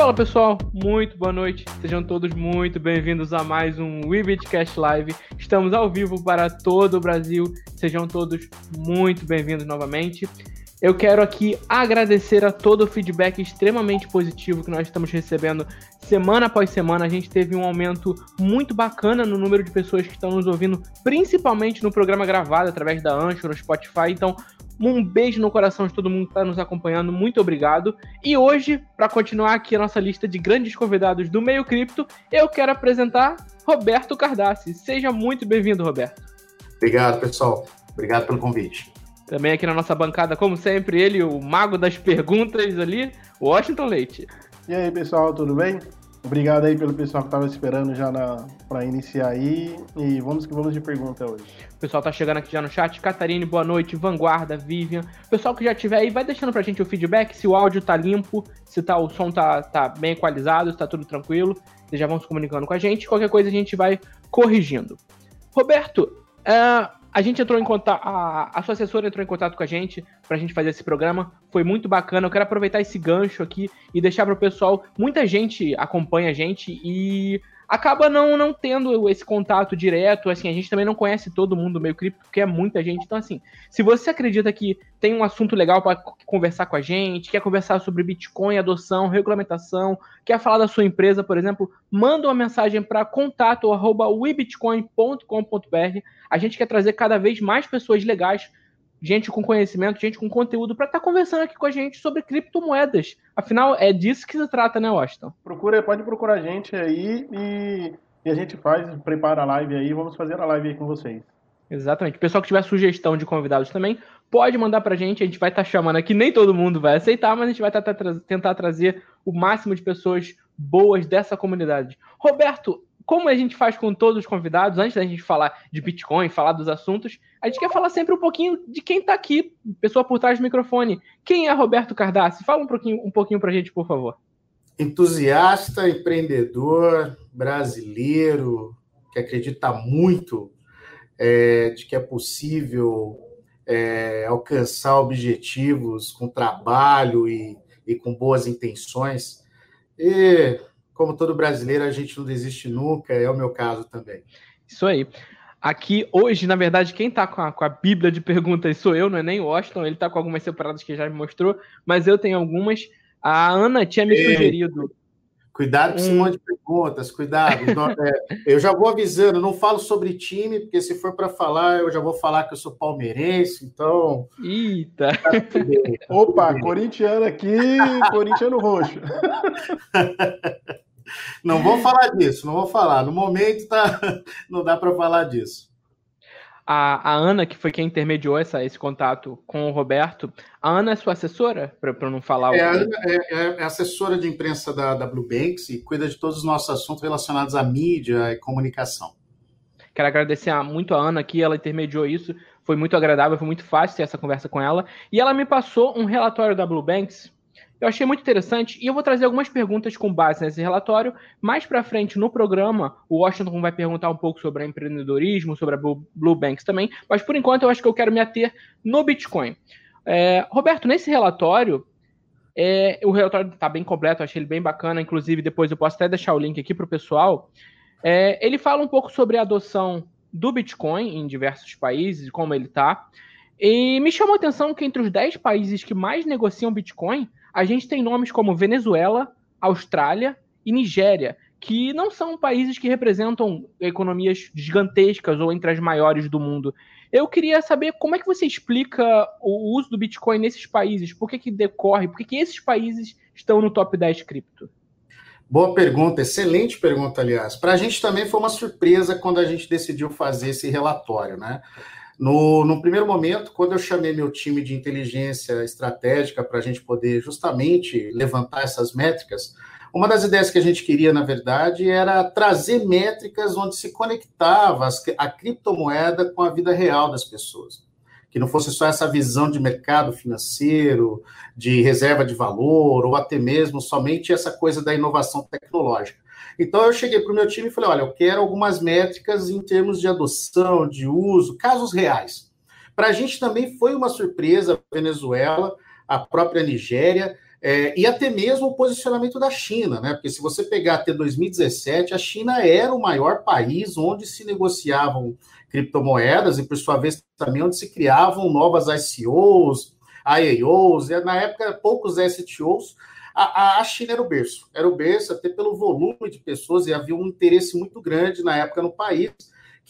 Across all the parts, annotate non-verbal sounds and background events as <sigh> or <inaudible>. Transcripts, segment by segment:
Fala pessoal, muito boa noite. Sejam todos muito bem-vindos a mais um WeBitCast Live. Estamos ao vivo para todo o Brasil. Sejam todos muito bem-vindos novamente. Eu quero aqui agradecer a todo o feedback extremamente positivo que nós estamos recebendo semana após semana. A gente teve um aumento muito bacana no número de pessoas que estão nos ouvindo, principalmente no programa gravado através da Anchor, no Spotify. Então, um beijo no coração de todo mundo que está nos acompanhando. Muito obrigado. E hoje, para continuar aqui a nossa lista de grandes convidados do Meio Cripto, eu quero apresentar Roberto Cardassi. Seja muito bem-vindo, Roberto. Obrigado, pessoal. Obrigado pelo convite. Também aqui na nossa bancada, como sempre, ele, o mago das perguntas ali, Washington Leite. E aí, pessoal, tudo bem? Obrigado aí pelo pessoal que estava esperando já para iniciar aí. E vamos que vamos de pergunta hoje. O pessoal tá chegando aqui já no chat. Catarine, boa noite. Vanguarda, Vivian. Pessoal que já tiver aí, vai deixando pra gente o feedback se o áudio tá limpo, se tá, o som tá, tá bem equalizado, se tá tudo tranquilo. Vocês já vão se comunicando com a gente. Qualquer coisa a gente vai corrigindo. Roberto, uh, a gente entrou em contato, a, a sua assessora entrou em contato com a gente para a gente fazer esse programa. Foi muito bacana. Eu quero aproveitar esse gancho aqui e deixar para o pessoal. Muita gente acompanha a gente e acaba não, não tendo esse contato direto. Assim, a gente também não conhece todo mundo do meio cripto, porque é muita gente. Então, assim, se você acredita que tem um assunto legal para conversar com a gente, quer conversar sobre Bitcoin, adoção, regulamentação, quer falar da sua empresa, por exemplo, manda uma mensagem para contato@webitcoin.com.br. A gente quer trazer cada vez mais pessoas legais gente com conhecimento, gente com conteúdo para estar tá conversando aqui com a gente sobre criptomoedas. Afinal, é disso que se trata, né, Washington? Procura, pode procurar a gente aí e, e a gente faz, prepara a live aí, vamos fazer a live aí com vocês. Exatamente. O pessoal que tiver sugestão de convidados também, pode mandar pra gente. A gente vai estar tá chamando aqui. Nem todo mundo vai aceitar, mas a gente vai tá, tá, tentar trazer o máximo de pessoas boas dessa comunidade. Roberto, como a gente faz com todos os convidados, antes da gente falar de Bitcoin, falar dos assuntos, a gente quer falar sempre um pouquinho de quem está aqui, pessoa por trás do microfone. Quem é Roberto Cardassi? Fala um pouquinho, um pouquinho para a gente, por favor. Entusiasta, empreendedor, brasileiro, que acredita muito é, de que é possível é, alcançar objetivos com trabalho e, e com boas intenções. E como todo brasileiro, a gente não desiste nunca, é o meu caso também. Isso aí. Aqui, hoje, na verdade, quem tá com a, com a Bíblia de perguntas sou eu, não é nem o Washington, ele tá com algumas separadas que já me mostrou, mas eu tenho algumas. A Ana tinha me Ei. sugerido Cuidado com esse monte de perguntas, cuidado. É, eu já vou avisando, não falo sobre time, porque se for para falar, eu já vou falar que eu sou palmeirense, então. Eita! Tá <laughs> Opa, corintiano aqui, corintiano roxo. <laughs> Não vou falar disso, não vou falar. No momento tá, <laughs> não dá para falar disso. A, a, Ana, que foi quem intermediou essa, esse contato com o Roberto, a Ana é sua assessora, para não falar é, o. É, é, é, assessora de imprensa da, da Blue Banks e cuida de todos os nossos assuntos relacionados à mídia e comunicação. Quero agradecer muito a Ana que ela intermediou isso. Foi muito agradável, foi muito fácil ter essa conversa com ela. E ela me passou um relatório da Blue Banks eu achei muito interessante e eu vou trazer algumas perguntas com base nesse relatório. Mais para frente no programa, o Washington vai perguntar um pouco sobre empreendedorismo, sobre a Blue Banks também, mas por enquanto eu acho que eu quero me ater no Bitcoin. É, Roberto, nesse relatório, é, o relatório está bem completo, achei ele bem bacana, inclusive depois eu posso até deixar o link aqui para o pessoal. É, ele fala um pouco sobre a adoção do Bitcoin em diversos países, como ele está. E me chamou a atenção que entre os 10 países que mais negociam Bitcoin, a gente tem nomes como Venezuela, Austrália e Nigéria, que não são países que representam economias gigantescas ou entre as maiores do mundo. Eu queria saber como é que você explica o uso do Bitcoin nesses países, por que, que decorre, por que, que esses países estão no top 10 cripto? Boa pergunta, excelente pergunta, aliás. Para a gente também foi uma surpresa quando a gente decidiu fazer esse relatório, né? No, no primeiro momento, quando eu chamei meu time de inteligência estratégica para a gente poder justamente levantar essas métricas, uma das ideias que a gente queria, na verdade, era trazer métricas onde se conectava a criptomoeda com a vida real das pessoas. Que não fosse só essa visão de mercado financeiro, de reserva de valor, ou até mesmo somente essa coisa da inovação tecnológica. Então eu cheguei para o meu time e falei: olha, eu quero algumas métricas em termos de adoção, de uso, casos reais. Para a gente também foi uma surpresa a Venezuela, a própria Nigéria. É, e até mesmo o posicionamento da China, né? Porque se você pegar até 2017, a China era o maior país onde se negociavam criptomoedas e, por sua vez, também onde se criavam novas ICOs, IAOs, na época poucos STOs. A, a China era o berço, era o berço até pelo volume de pessoas e havia um interesse muito grande na época no país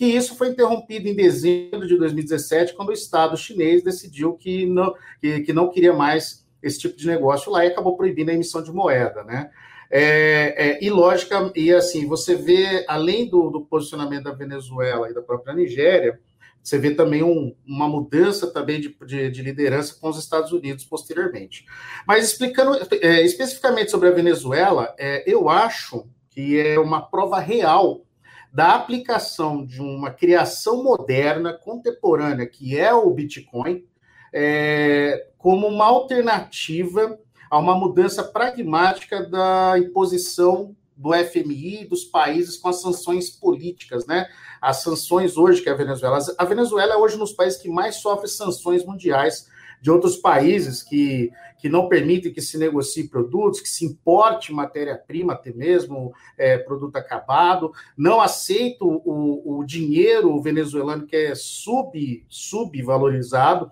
que isso foi interrompido em dezembro de 2017, quando o Estado chinês decidiu que não, que, que não queria mais esse tipo de negócio lá e acabou proibindo a emissão de moeda, né? É, é, e lógica, e assim, você vê, além do, do, posicionamento da Venezuela e da própria Nigéria, você vê também um, uma mudança também de, de, de, liderança com os Estados Unidos posteriormente. Mas explicando é, especificamente sobre a Venezuela, é, eu acho que é uma prova real da aplicação de uma criação moderna, contemporânea, que é o Bitcoin, é, como uma alternativa a uma mudança pragmática da imposição do FMI dos países com as sanções políticas, né? As sanções hoje que a Venezuela. A Venezuela é hoje um dos países que mais sofre sanções mundiais de outros países que, que não permitem que se negocie produtos, que se importe matéria-prima, até mesmo é, produto acabado, não aceita o, o dinheiro venezuelano que é sub, subvalorizado.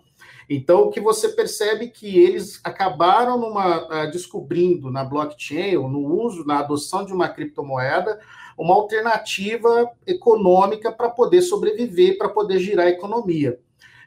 Então, o que você percebe é que eles acabaram numa, uh, descobrindo na blockchain, ou no uso, na adoção de uma criptomoeda, uma alternativa econômica para poder sobreviver, para poder girar a economia.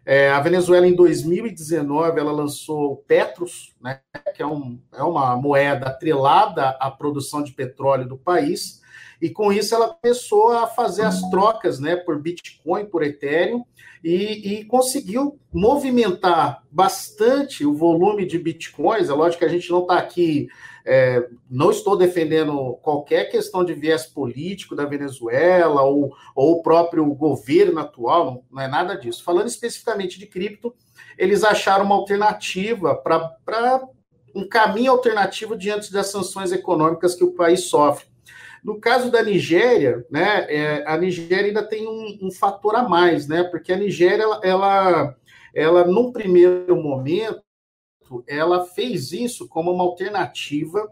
É, a Venezuela, em 2019, ela lançou o Petros, né, que é, um, é uma moeda atrelada à produção de petróleo do país, e com isso ela começou a fazer as trocas né, por Bitcoin, por Ethereum, e, e, conseguiu movimentar bastante o volume de bitcoins. É lógico que a gente não está aqui, é, não estou defendendo qualquer questão de viés político da Venezuela ou, ou o próprio governo atual, não, não é nada disso. Falando especificamente de cripto, eles acharam uma alternativa para um caminho alternativo diante das sanções econômicas que o país sofre. No caso da Nigéria, né, é, a Nigéria ainda tem um, um, fator a mais, né, porque a Nigéria, ela, ela, ela, num primeiro momento, ela fez isso como uma alternativa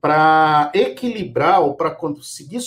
para equilibrar ou para conseguir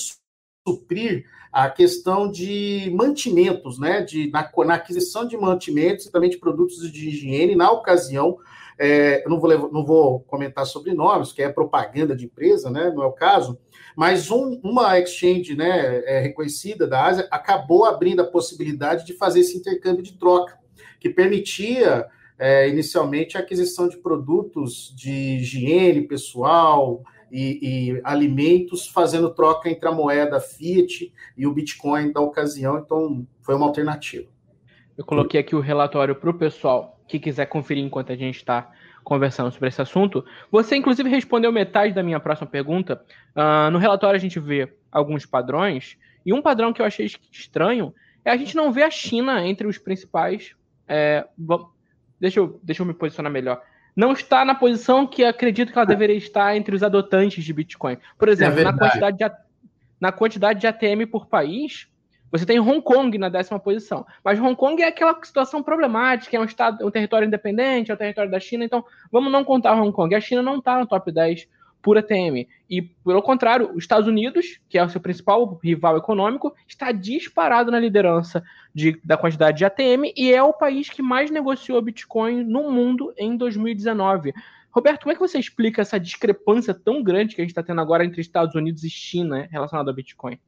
suprir a questão de mantimentos, né, de, na, na, aquisição de mantimentos e também de produtos de higiene, na ocasião, é, eu não vou, não vou comentar sobre nomes, que é propaganda de empresa, né, não é o caso, mas um, uma exchange né, é, reconhecida da Ásia acabou abrindo a possibilidade de fazer esse intercâmbio de troca, que permitia é, inicialmente a aquisição de produtos de higiene pessoal e, e, alimentos, fazendo troca entre a moeda Fiat e o Bitcoin da ocasião. Então, foi uma alternativa. Eu coloquei aqui o relatório para o pessoal que quiser conferir enquanto a gente está conversando sobre esse assunto. Você, inclusive, respondeu metade da minha próxima pergunta. Uh, no relatório, a gente vê alguns padrões, e um padrão que eu achei estranho é a gente não ver a China entre os principais. É, deixa, eu, deixa eu me posicionar melhor. Não está na posição que acredito que ela deveria estar entre os adotantes de Bitcoin. Por exemplo, é na, quantidade de, na quantidade de ATM por país, você tem Hong Kong na décima posição. Mas Hong Kong é aquela situação problemática, é um estado, um território independente, é o território da China, então vamos não contar Hong Kong. A China não está no top 10 por ATM. E, pelo contrário, os Estados Unidos, que é o seu principal rival econômico, está disparado na liderança de, da quantidade de ATM e é o país que mais negociou Bitcoin no mundo em 2019. Roberto, como é que você explica essa discrepância tão grande que a gente está tendo agora entre Estados Unidos e China né, relacionada ao Bitcoin?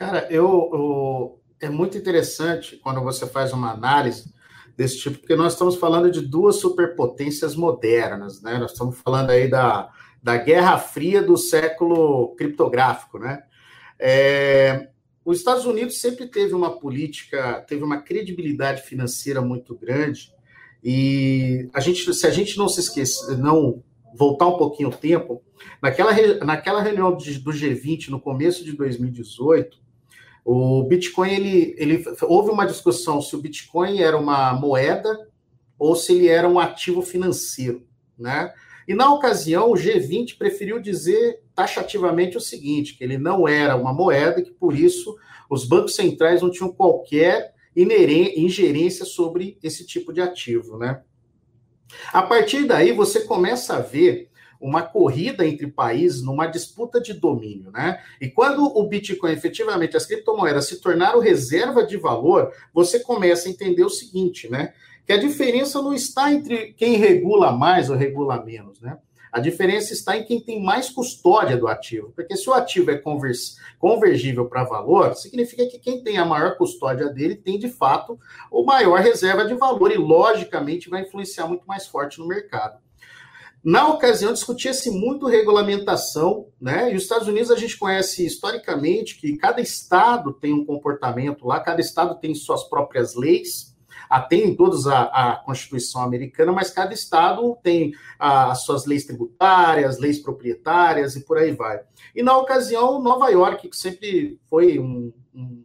Cara, eu, eu, é muito interessante quando você faz uma análise desse tipo, porque nós estamos falando de duas superpotências modernas, né? Nós estamos falando aí da, da Guerra Fria do século criptográfico, né? É, os Estados Unidos sempre teve uma política, teve uma credibilidade financeira muito grande, e a gente, se a gente não se esquecer, não voltar um pouquinho o tempo, naquela, naquela reunião do G20, no começo de 2018, o Bitcoin, ele, ele houve uma discussão se o Bitcoin era uma moeda ou se ele era um ativo financeiro, né? E na ocasião, o G20 preferiu dizer taxativamente o seguinte, que ele não era uma moeda que por isso os bancos centrais não tinham qualquer ingerência sobre esse tipo de ativo, né? A partir daí, você começa a ver uma corrida entre países numa disputa de domínio, né? E quando o Bitcoin, efetivamente, as criptomoedas se tornaram reserva de valor, você começa a entender o seguinte, né? Que a diferença não está entre quem regula mais ou regula menos, né? A diferença está em quem tem mais custódia do ativo, porque se o ativo é convergível para valor, significa que quem tem a maior custódia dele tem, de fato, o maior reserva de valor e, logicamente, vai influenciar muito mais forte no mercado. Na ocasião, discutia-se muito regulamentação, né? E os Estados Unidos a gente conhece historicamente que cada estado tem um comportamento lá, cada estado tem suas próprias leis, atendem todos a, a Constituição americana, mas cada estado tem a, as suas leis tributárias, leis proprietárias e por aí vai. E na ocasião, Nova York, que sempre foi um, um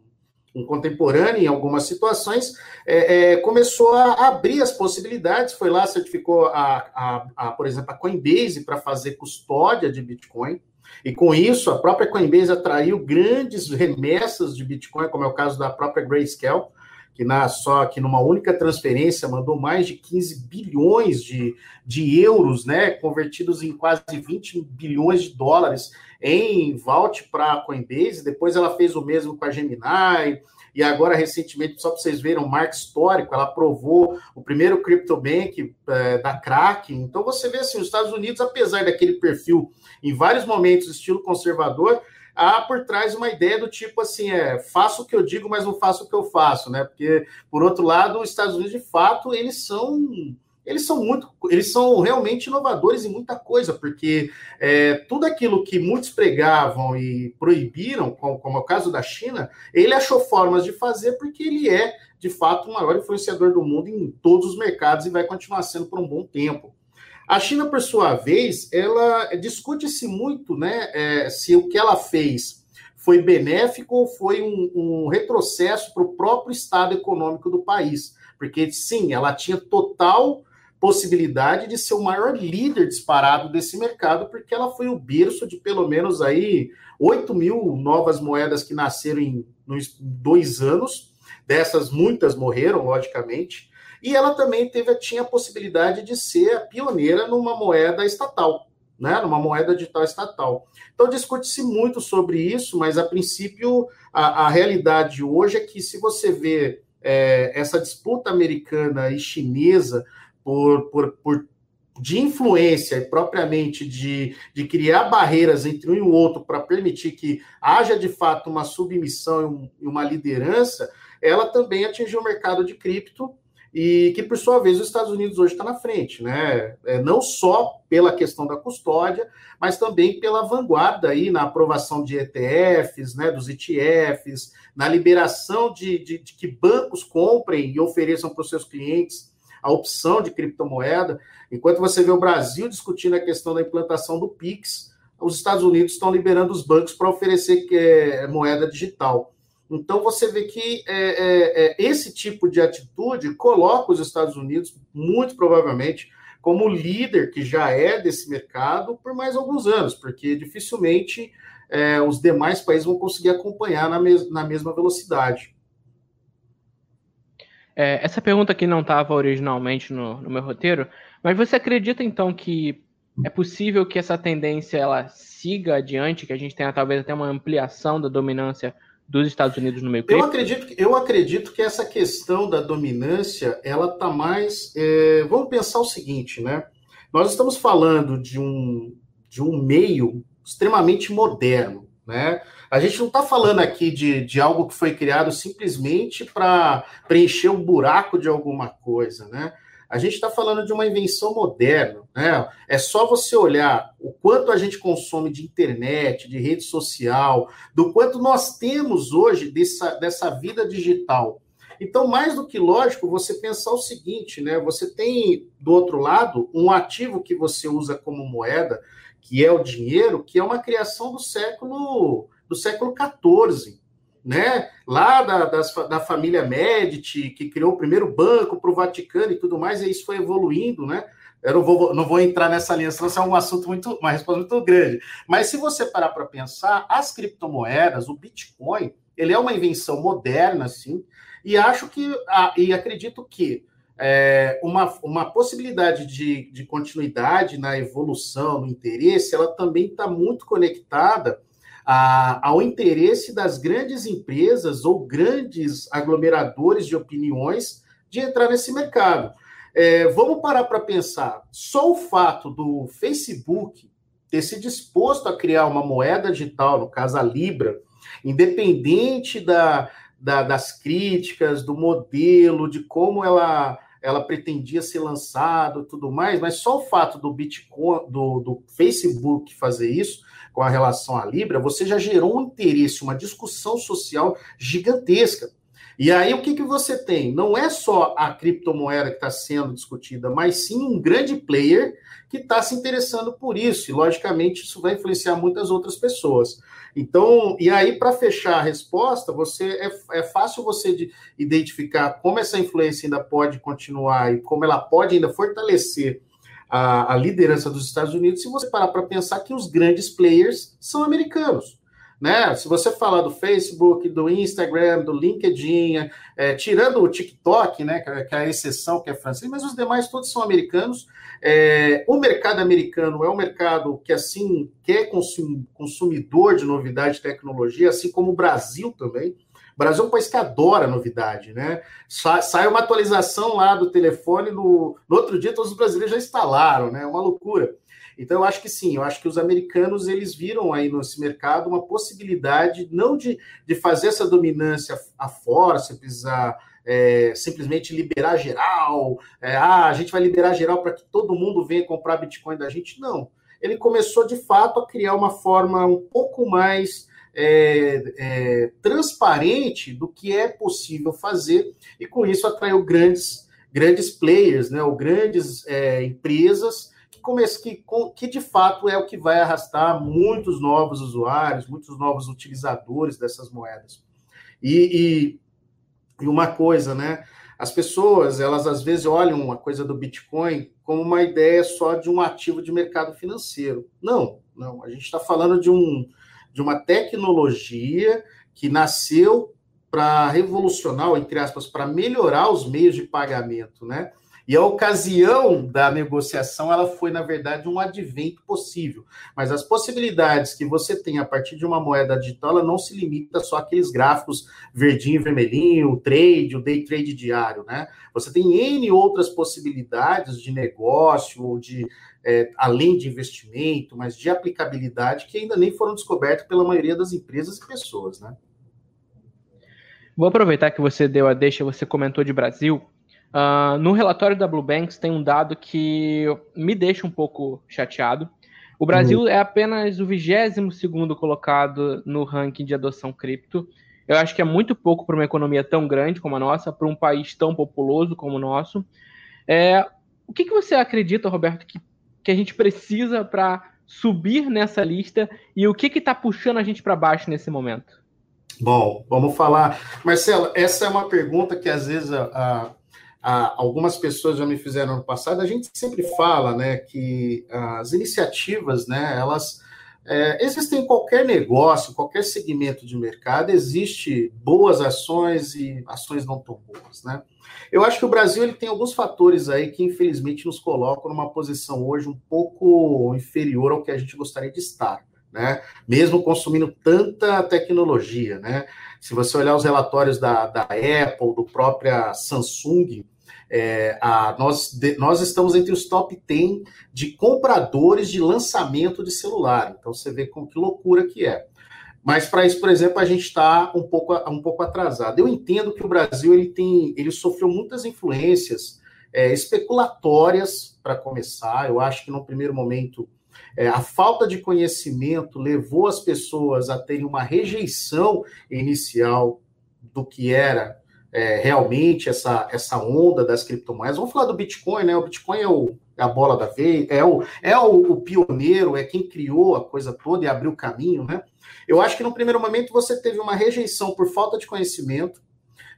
um contemporâneo em algumas situações, é, é, começou a abrir as possibilidades, foi lá, certificou, a, a, a por exemplo, a Coinbase para fazer custódia de Bitcoin, e com isso, a própria Coinbase atraiu grandes remessas de Bitcoin, como é o caso da própria Grayscale, que na, só que numa única transferência mandou mais de 15 bilhões de, de euros, né, convertidos em quase 20 bilhões de dólares em vault para a Coinbase. Depois ela fez o mesmo com a Gemini. E agora, recentemente, só para vocês verem um marco histórico, ela aprovou o primeiro CryptoBank é, da Kraken. Então, você vê assim, os Estados Unidos, apesar daquele perfil, em vários momentos, estilo conservador, há por trás uma ideia do tipo assim, é, faço o que eu digo, mas não faço o que eu faço, né? Porque, por outro lado, os Estados Unidos, de fato, eles são eles são muito, eles são realmente inovadores em muita coisa, porque é, tudo aquilo que muitos pregavam e proibiram, como, como é o caso da China, ele achou formas de fazer porque ele é, de fato, o maior influenciador do mundo em todos os mercados e vai continuar sendo por um bom tempo. A China, por sua vez, ela discute-se muito, né, é, se o que ela fez foi benéfico ou foi um, um retrocesso para o próprio estado econômico do país, porque sim, ela tinha total possibilidade de ser o maior líder disparado desse mercado, porque ela foi o berço de pelo menos aí 8 mil novas moedas que nasceram em dois anos. Dessas, muitas morreram, logicamente. E ela também teve, tinha a possibilidade de ser a pioneira numa moeda estatal, né? numa moeda digital estatal. Então, discute-se muito sobre isso, mas a princípio, a, a, realidade hoje é que se você vê é, essa disputa americana e chinesa por, por, por de influência e propriamente de, de criar barreiras entre um e o outro para permitir que haja de fato uma submissão e uma liderança, ela também atingiu o mercado de cripto e que, por sua vez, os Estados Unidos hoje está na frente, né? É, não só pela questão da custódia, mas também pela vanguarda aí na aprovação de ETFs, né, dos ETFs, na liberação de, de, de que bancos comprem e ofereçam para os seus clientes a opção de criptomoeda. Enquanto você vê o Brasil discutindo a questão da implantação do PIX, os Estados Unidos estão liberando os bancos para oferecer é, moeda digital. Então você vê que é, é, é, esse tipo de atitude coloca os Estados Unidos, muito provavelmente, como líder que já é desse mercado por mais alguns anos, porque dificilmente é, os demais países vão conseguir acompanhar na, mes na mesma velocidade. É, essa pergunta aqui não estava originalmente no, no meu roteiro, mas você acredita então que é possível que essa tendência ela siga adiante, que a gente tenha talvez até uma ampliação da dominância dos Estados Unidos no meio Eu acredito, eu acredito que essa questão da dominância, ela está mais. É, vamos pensar o seguinte, né? Nós estamos falando de um, de um meio extremamente moderno, né? A gente não está falando aqui de, de algo que foi criado simplesmente para preencher um buraco de alguma coisa, né? A gente está falando de uma invenção moderna, né? É só você olhar o quanto a gente consome de internet, de rede social, do quanto nós temos hoje dessa, dessa vida digital. Então, mais do que lógico, você pensar o seguinte, né? Você tem do outro lado um ativo que você usa como moeda, que é o dinheiro, que é uma criação do século do século XIV né? Lá da, das, da família Medici, que criou o primeiro banco para o Vaticano e tudo mais, e isso foi evoluindo, né? Eu não vou, não vou entrar nessa linha, senão isso é um assunto muito, uma resposta muito grande. Mas se você parar para pensar, as criptomoedas, o Bitcoin, ele é uma invenção moderna, assim, e acho que, e acredito que é, uma, uma possibilidade de, de continuidade na evolução, no interesse, ela também está muito conectada a, ao interesse das grandes empresas ou grandes aglomeradores de opiniões de entrar nesse mercado. É, vamos parar para pensar. Só o fato do Facebook ter se disposto a criar uma moeda digital, no caso a Libra, independente da, da, das críticas, do modelo, de como ela, ela pretendia ser lançado tudo mais, mas só o fato do Bitcoin, do, do Facebook fazer isso com a relação à Libra, você já gerou um interesse, uma discussão social gigantesca. E aí o que, que você tem? Não é só a criptomoeda que está sendo discutida, mas sim um grande player que está se interessando por isso. E, logicamente, isso vai influenciar muitas outras pessoas. Então, e aí, para fechar a resposta, você é, é fácil você de identificar como essa influência ainda pode continuar e como ela pode ainda fortalecer a, a liderança dos Estados Unidos se você parar para pensar que os grandes players são americanos. Né? Se você falar do Facebook, do Instagram, do LinkedIn, é, tirando o TikTok, né, que é a exceção, que é francês, mas os demais todos são americanos. É, o mercado americano é um mercado que, assim, quer consum, consumidor de novidade e tecnologia, assim como o Brasil também. O Brasil é um país que adora novidade, né? Sai uma atualização lá do telefone, no, no outro dia todos os brasileiros já instalaram, né? É uma loucura. Então, eu acho que sim, eu acho que os americanos eles viram aí nesse mercado uma possibilidade não de, de fazer essa dominância a força, precisar é, simplesmente liberar geral, é, ah, a gente vai liberar geral para que todo mundo venha comprar Bitcoin da gente. Não. Ele começou de fato a criar uma forma um pouco mais é, é, transparente do que é possível fazer, e com isso atraiu grandes, grandes players, né, ou grandes é, empresas que, que de fato é o que vai arrastar muitos novos usuários, muitos novos utilizadores dessas moedas. E, e, e uma coisa, né? As pessoas, elas às vezes olham a coisa do Bitcoin como uma ideia só de um ativo de mercado financeiro. Não, não. A gente está falando de, um, de uma tecnologia que nasceu para revolucionar, entre aspas, para melhorar os meios de pagamento, né? E a ocasião da negociação, ela foi, na verdade, um advento possível. Mas as possibilidades que você tem a partir de uma moeda digital, ela não se limita só àqueles gráficos verdinho, vermelhinho, o trade, o day trade diário, né? Você tem N outras possibilidades de negócio ou de, é, além de investimento, mas de aplicabilidade que ainda nem foram descobertas pela maioria das empresas e pessoas, né? Vou aproveitar que você deu a deixa, você comentou de Brasil. Uh, no relatório da Blue Banks tem um dado que me deixa um pouco chateado. O Brasil uhum. é apenas o 22 colocado no ranking de adoção cripto. Eu acho que é muito pouco para uma economia tão grande como a nossa, para um país tão populoso como o nosso. É, o que, que você acredita, Roberto, que, que a gente precisa para subir nessa lista e o que está puxando a gente para baixo nesse momento? Bom, vamos falar. Marcelo, essa é uma pergunta que às vezes a, a algumas pessoas já me fizeram no passado, a gente sempre fala né, que as iniciativas, né, elas é, existem em qualquer negócio, qualquer segmento de mercado, existe boas ações e ações não tão boas, né? Eu acho que o Brasil ele tem alguns fatores aí que infelizmente nos colocam numa posição hoje um pouco inferior ao que a gente gostaria de estar, né? Mesmo consumindo tanta tecnologia, né? Se você olhar os relatórios da, da Apple, do própria Samsung, é, a, nós, de, nós estamos entre os top 10 de compradores de lançamento de celular. Então você vê com que loucura que é. Mas para isso, por exemplo, a gente está um pouco, um pouco atrasado. Eu entendo que o Brasil ele tem, ele sofreu muitas influências é, especulatórias para começar. Eu acho que no primeiro momento é, a falta de conhecimento levou as pessoas a terem uma rejeição inicial do que era é, realmente essa, essa onda das criptomoedas. Vamos falar do Bitcoin, né? O Bitcoin é, o, é a bola da vez, é, o, é o, o, pioneiro, é quem criou a coisa toda e abriu o caminho, né? Eu acho que no primeiro momento você teve uma rejeição por falta de conhecimento.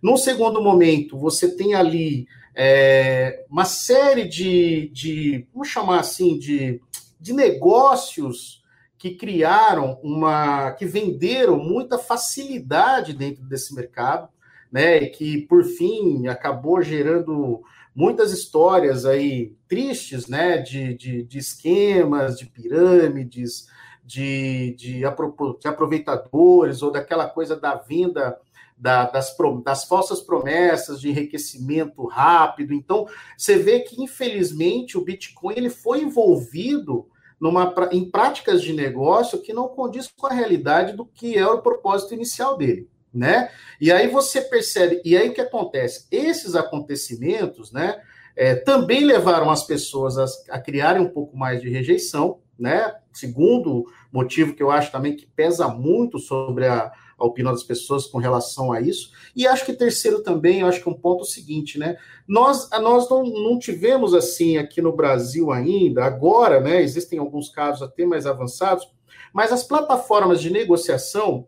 Num segundo momento, você tem ali é, uma série de, de, vamos chamar assim, de, de negócios que criaram uma, que venderam muita facilidade dentro desse mercado né, e que por fim acabou gerando muitas histórias aí tristes, né, de, de, de esquemas, de pirâmides, de, de, aproveitadores, ou daquela coisa da venda da, das, das falsas promessas de enriquecimento rápido. Então, você vê que, infelizmente, o Bitcoin ele foi envolvido numa, em práticas de negócio que não condiz com a realidade do que é o propósito inicial dele, né? E aí você percebe, e aí o que acontece? Esses acontecimentos, né, é, também levaram as pessoas a, a criarem um pouco mais de rejeição, né? Segundo motivo que eu acho também que pesa muito sobre a, a opinião das pessoas com relação a isso. E acho que terceiro também, acho que é um ponto seguinte, né? Nós, nós não, não tivemos assim aqui no Brasil ainda, agora, né? Existem alguns casos até mais avançados, mas as plataformas de negociação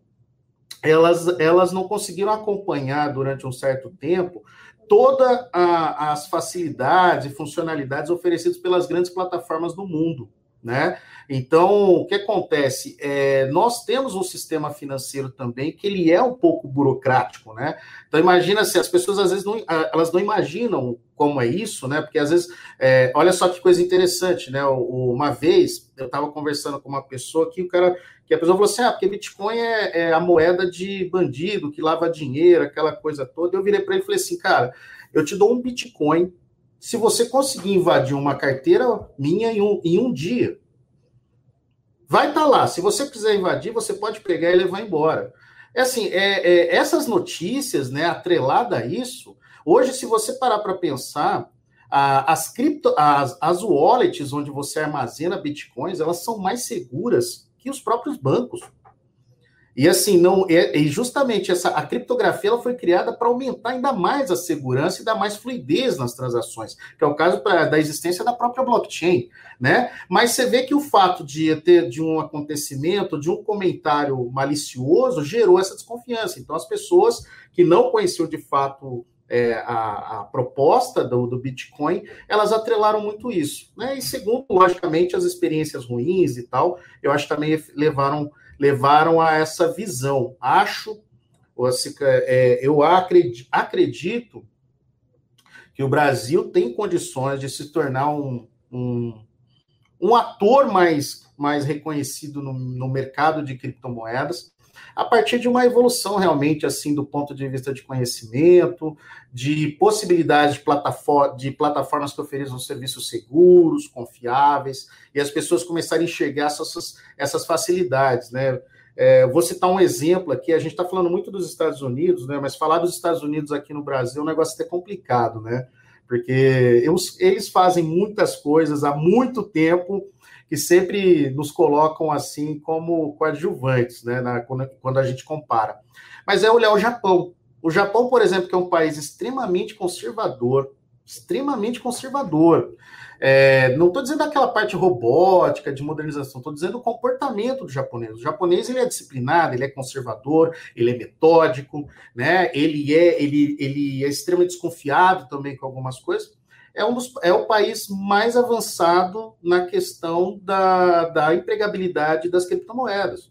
elas, elas não conseguiram acompanhar durante um certo tempo todas as facilidades e funcionalidades oferecidas pelas grandes plataformas do mundo né? Então, o que acontece? É, nós temos um sistema financeiro também que ele é um pouco burocrático, né? Então, imagina se as pessoas às vezes não, elas não imaginam como é isso, né? Porque às vezes, é, olha só que coisa interessante, né? Uma vez eu estava conversando com uma pessoa que o cara, que a pessoa falou assim: ah, porque Bitcoin é, é a moeda de bandido que lava dinheiro, aquela coisa toda. Eu virei para ele e falei assim, cara, eu te dou um Bitcoin se você conseguir invadir uma carteira minha em um, em um dia. Vai estar tá lá. Se você quiser invadir, você pode pegar e levar embora. É assim, é, é, essas notícias, né, atrelada a isso, hoje, se você parar para pensar, a, as cripto, as, as wallets onde você armazena bitcoins, elas são mais seguras que os próprios bancos. E assim, não e justamente essa a criptografia ela foi criada para aumentar ainda mais a segurança e dar mais fluidez nas transações, que é o caso pra, da existência da própria blockchain, né? Mas você vê que o fato de ter de um acontecimento, de um comentário malicioso, gerou essa desconfiança. Então as pessoas que não conheciam de fato é, a, a, proposta do, do, Bitcoin, elas atrelaram muito isso. Né? E segundo, logicamente, as experiências ruins e tal, eu acho que também levaram levaram a essa visão. Acho, é, eu acredito, acredito que o Brasil tem condições de se tornar um, um, um ator mais, mais reconhecido no, no mercado de criptomoedas a partir de uma evolução realmente assim do ponto de vista de conhecimento, de possibilidade de, plataforma, de plataformas que ofereçam serviços seguros, confiáveis, e as pessoas começarem a enxergar essas, essas facilidades, né? É, vou citar um exemplo aqui, a gente está falando muito dos Estados Unidos, né? Mas falar dos Estados Unidos aqui no Brasil é um negócio até complicado, né? Porque eles fazem muitas coisas há muito tempo que sempre nos colocam assim como coadjuvantes, né, na, quando, a gente compara. Mas é olhar o Japão. O Japão, por exemplo, que é um país extremamente conservador, extremamente conservador. É, não estou dizendo aquela parte robótica, de modernização, estou dizendo o comportamento do japonês. O japonês ele é disciplinado, ele é conservador, ele é metódico, né? ele, é, ele, ele é extremamente desconfiado também com algumas coisas é, um dos, é o país mais avançado na questão da, da empregabilidade das criptomoedas.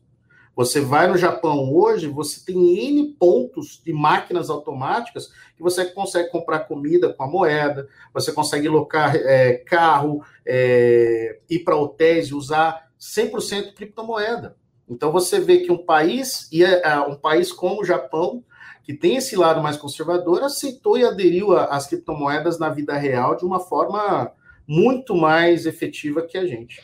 Você vai no Japão hoje, você tem N pontos de máquinas automáticas que você consegue comprar comida com a moeda, você consegue locar é, carro, é, ir para hotéis e usar 100% criptomoeda. Então você vê que um país, e é, é, um país como o Japão, que tem esse lado mais conservador, aceitou e aderiu às criptomoedas na vida real de uma forma muito mais efetiva que a gente.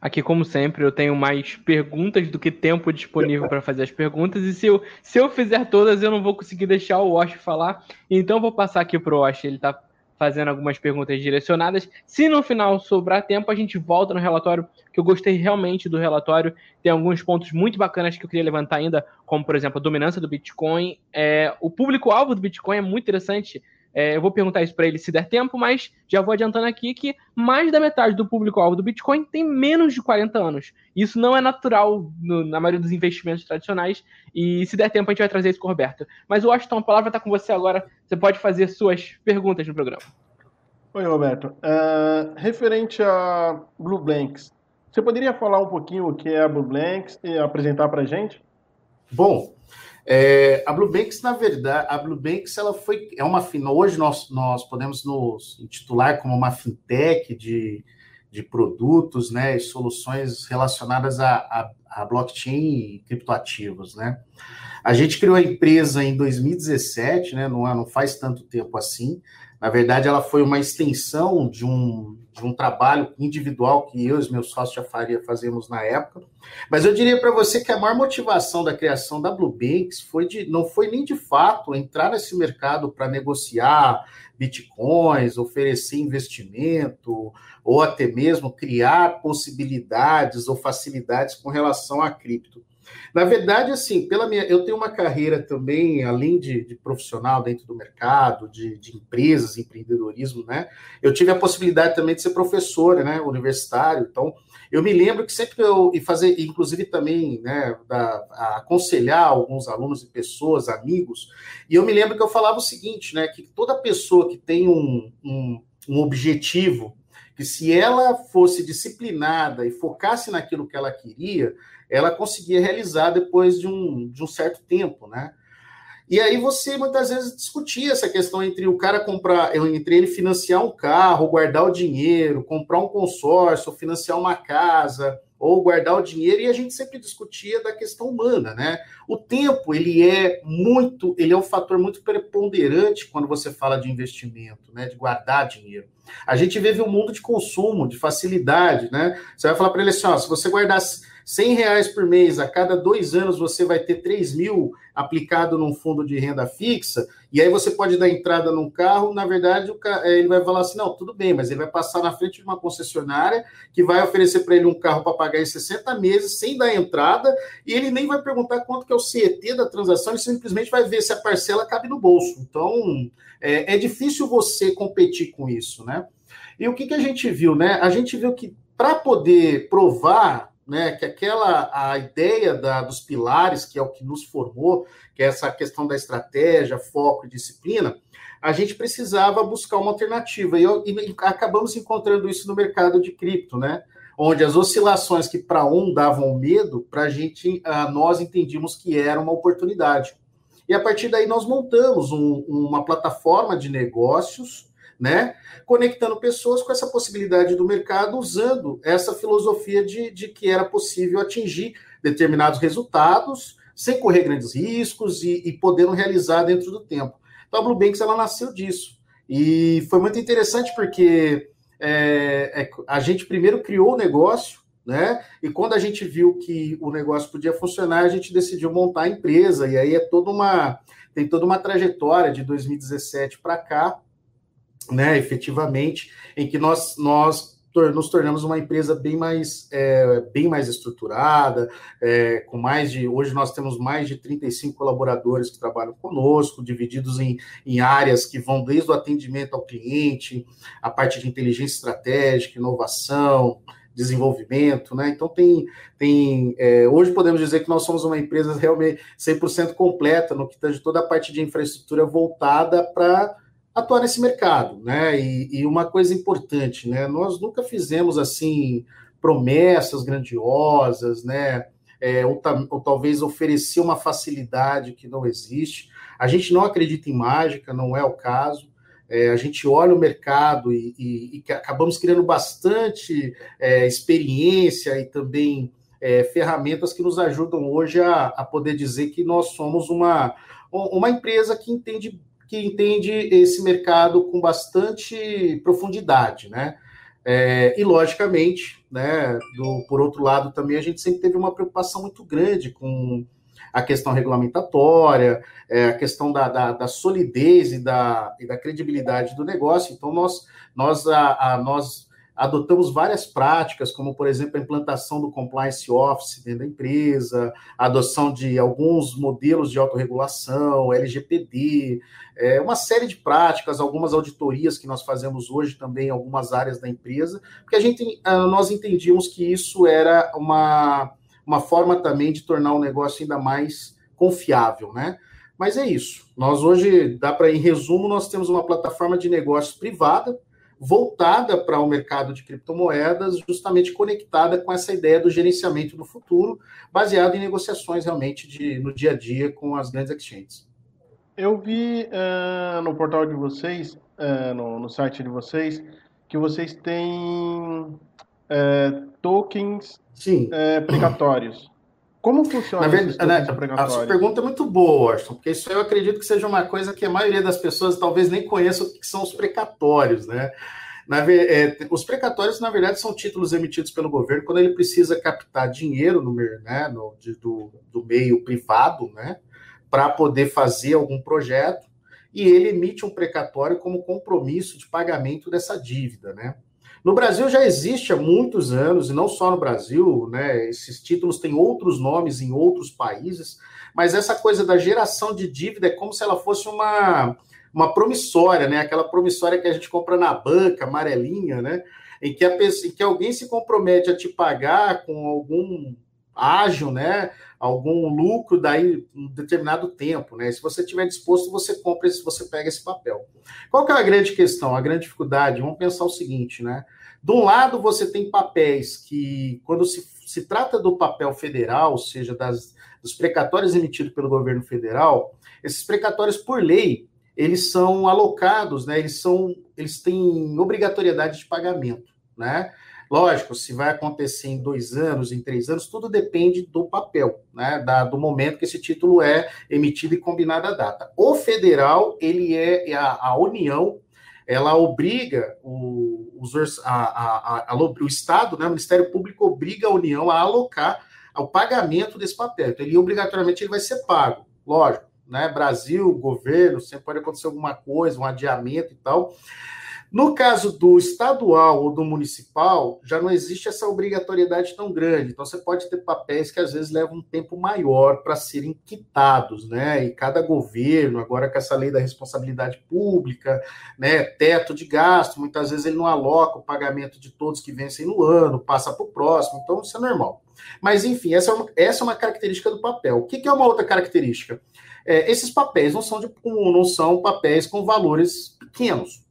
Aqui, como sempre, eu tenho mais perguntas do que tempo disponível para fazer as perguntas, e se eu, se eu fizer todas, eu não vou conseguir deixar o Wash falar, então vou passar aqui para o Wash, ele está fazendo algumas perguntas direcionadas. Se no final sobrar tempo, a gente volta no relatório, que eu gostei realmente do relatório. Tem alguns pontos muito bacanas que eu queria levantar ainda, como, por exemplo, a dominância do Bitcoin. É, o público-alvo do Bitcoin é muito interessante. É, eu vou perguntar isso para ele se der tempo, mas já vou adiantando aqui que mais da metade do público-alvo do Bitcoin tem menos de 40 anos. Isso não é natural no, na maioria dos investimentos tradicionais, e se der tempo a gente vai trazer isso com o Roberto. Mas, Washington, a palavra está com você agora. Você pode fazer suas perguntas no programa. Oi, Roberto. Uh, referente a Blue Blanks, você poderia falar um pouquinho o que é a Blue Blanks e apresentar para a gente? Bom, é, a Blue Banks, na verdade, a Blue Banks ela foi é uma hoje nós, nós podemos nos intitular como uma fintech de, de produtos, né, e soluções relacionadas a, a, a blockchain e criptoativos, né. A gente criou a empresa em 2017, né, não, não faz tanto tempo assim. Na verdade, ela foi uma extensão de um, de um trabalho individual que eu e os meus sócios já faria, fazemos na época. Mas eu diria para você que a maior motivação da criação da Blue Banks foi de, não foi nem de fato entrar nesse mercado para negociar bitcoins, oferecer investimento, ou até mesmo criar possibilidades ou facilidades com relação a cripto. Na verdade, assim, pela minha, eu tenho uma carreira também, além de, de profissional dentro do mercado, de, de, empresas, empreendedorismo, né? Eu tive a possibilidade também de ser professora, né? Universitário. Então, eu me lembro que sempre que eu e fazer, inclusive também, né, da, aconselhar alguns alunos e pessoas, amigos, e eu me lembro que eu falava o seguinte, né? Que toda pessoa que tem um, um, um objetivo que se ela fosse disciplinada e focasse naquilo que ela queria, ela conseguia realizar depois de um, de um certo tempo, né? E aí você muitas vezes discutia essa questão entre o cara comprar, entre ele financiar um carro, guardar o dinheiro, comprar um consórcio, financiar uma casa, ou guardar o dinheiro, e a gente sempre discutia da questão humana, né? O tempo, ele é muito, ele é um fator muito preponderante quando você fala de investimento, né? De guardar dinheiro. A gente vive um mundo de consumo, de facilidade, né? Você vai falar para ele assim, ó, se você guardasse 100 reais por mês, a cada dois anos você vai ter 3 mil aplicado num fundo de renda fixa, e aí você pode dar entrada num carro, na verdade eh, ele vai falar assim, não, tudo bem, mas ele vai passar na frente de uma concessionária que vai oferecer para ele um carro para pagar em 60 meses, sem dar entrada, e ele nem vai perguntar quanto que é o CET da transação, ele simplesmente vai ver se a parcela cabe no bolso. Então, é, é difícil você competir com isso, né? E o que, que a gente viu, né? A gente viu que para poder provar né, que aquela a ideia da, dos pilares, que é o que nos formou, que é essa questão da estratégia, foco e disciplina, a gente precisava buscar uma alternativa. E, eu, e acabamos encontrando isso no mercado de cripto, né? Onde as oscilações que para um davam medo, para a gente, nós entendimos que era uma oportunidade. E a partir daí nós montamos um, uma plataforma de negócios né? Conectando pessoas com essa possibilidade do mercado, usando essa filosofia de, de que era possível atingir determinados resultados sem correr grandes riscos e, e podendo realizar dentro do tempo. Então a Blue Banks ela nasceu disso. E foi muito interessante porque é, é, a gente primeiro criou o negócio, né? E quando a gente viu que o negócio podia funcionar, a gente decidiu montar a empresa. E aí é toda uma tem toda uma trajetória de 2017 para cá, né, efetivamente, em que nós, nós nos tornamos uma empresa bem mais, é, bem mais estruturada, é, com mais de. Hoje nós temos mais de 35 colaboradores que trabalham conosco, divididos em, em áreas que vão desde o atendimento ao cliente, a parte de inteligência estratégica, inovação, desenvolvimento, né? Então tem, tem é, hoje podemos dizer que nós somos uma empresa realmente 100% completa no que tange toda a parte de infraestrutura voltada para atuar nesse mercado, né? E, e, uma coisa importante, né? Nós nunca fizemos assim promessas grandiosas, né? É, ou, ou, talvez oferecer uma facilidade que não existe. A gente não acredita em mágica, não é o caso. É, a gente olha o mercado e, e, e acabamos criando bastante é, experiência e também é, ferramentas que nos ajudam hoje a, a poder dizer que nós somos uma, uma empresa que entende que entende esse mercado com bastante profundidade, né? É, e, logicamente, né, do, por outro lado, também a gente sempre teve uma preocupação muito grande com a questão regulamentatória, é, a questão da, da, da solidez e da, e da, credibilidade do negócio. Então, nós, nós, a, a, nós adotamos várias práticas, como, por exemplo, a implantação do compliance office dentro da empresa, a adoção de alguns modelos de autorregulação, LGPD, é, uma série de práticas, algumas auditorias que nós fazemos hoje também em algumas áreas da empresa, porque a gente, ah, nós entendíamos que isso era uma, uma forma também de tornar o negócio ainda mais confiável, né? Mas é isso. Nós hoje, dá para, em resumo, nós temos uma plataforma de negócios privada, voltada para o mercado de criptomoedas, justamente conectada com essa ideia do gerenciamento do futuro, baseado em negociações realmente de, no dia a dia com as grandes exchanges. Eu vi uh, no portal de vocês, uh, no, no, site de vocês, que vocês têm uh, tokens precatórios. Como funciona isso? né, A sua pergunta é muito boa, Austin, porque isso eu acredito que seja uma coisa que a maioria das pessoas talvez nem conheça o que são os precatórios, né? Na, é, os precatórios, na verdade, são títulos emitidos pelo governo quando ele precisa captar dinheiro no, né, no, de, do, do meio privado, né? Para poder fazer algum projeto, e ele emite um precatório como compromisso de pagamento dessa dívida, né? No Brasil já existe há muitos anos, e não só no Brasil, né? Esses títulos têm outros nomes em outros países, mas essa coisa da geração de dívida é como se ela fosse uma, uma promissória, né? Aquela promissória que a gente compra na banca, amarelinha, né? Em que, a em que alguém se compromete a te pagar com algum ágil, né? Algum lucro daí um determinado tempo, né? Se você tiver disposto, você compra, se você pega esse papel. Qual que é a grande questão, a grande dificuldade? Vamos pensar o seguinte, né? De um lado, você tem papéis que, quando se, se trata do papel federal, ou seja, das, dos precatórios emitidos pelo governo federal, esses precatórios, por lei, eles são alocados, né? Eles são, eles têm obrigatoriedade de pagamento, né? Lógico, se vai acontecer em dois anos, em três anos, tudo depende do papel, né? Da, do momento que esse título é emitido e combinada a data. O federal, ele é, é a, a União, ela obriga o, os, a, a, o Estado, né? O Ministério Público obriga a União a alocar o pagamento desse papel. Então, ele obrigatoriamente ele vai ser pago, lógico. Né, Brasil, governo, sempre pode acontecer alguma coisa, um adiamento e tal. No caso do estadual ou do municipal, já não existe essa obrigatoriedade tão grande. Então, você pode ter papéis que às vezes levam um tempo maior para serem quitados, né? E cada governo, agora com essa lei da responsabilidade pública, né? Teto de gasto, muitas vezes ele não aloca o pagamento de todos que vencem no ano, passa para o próximo. Então, isso é normal. Mas, enfim, essa é uma, essa é uma característica do papel. O que, que é uma outra característica? É, esses papéis não são, de, não são papéis com valores pequenos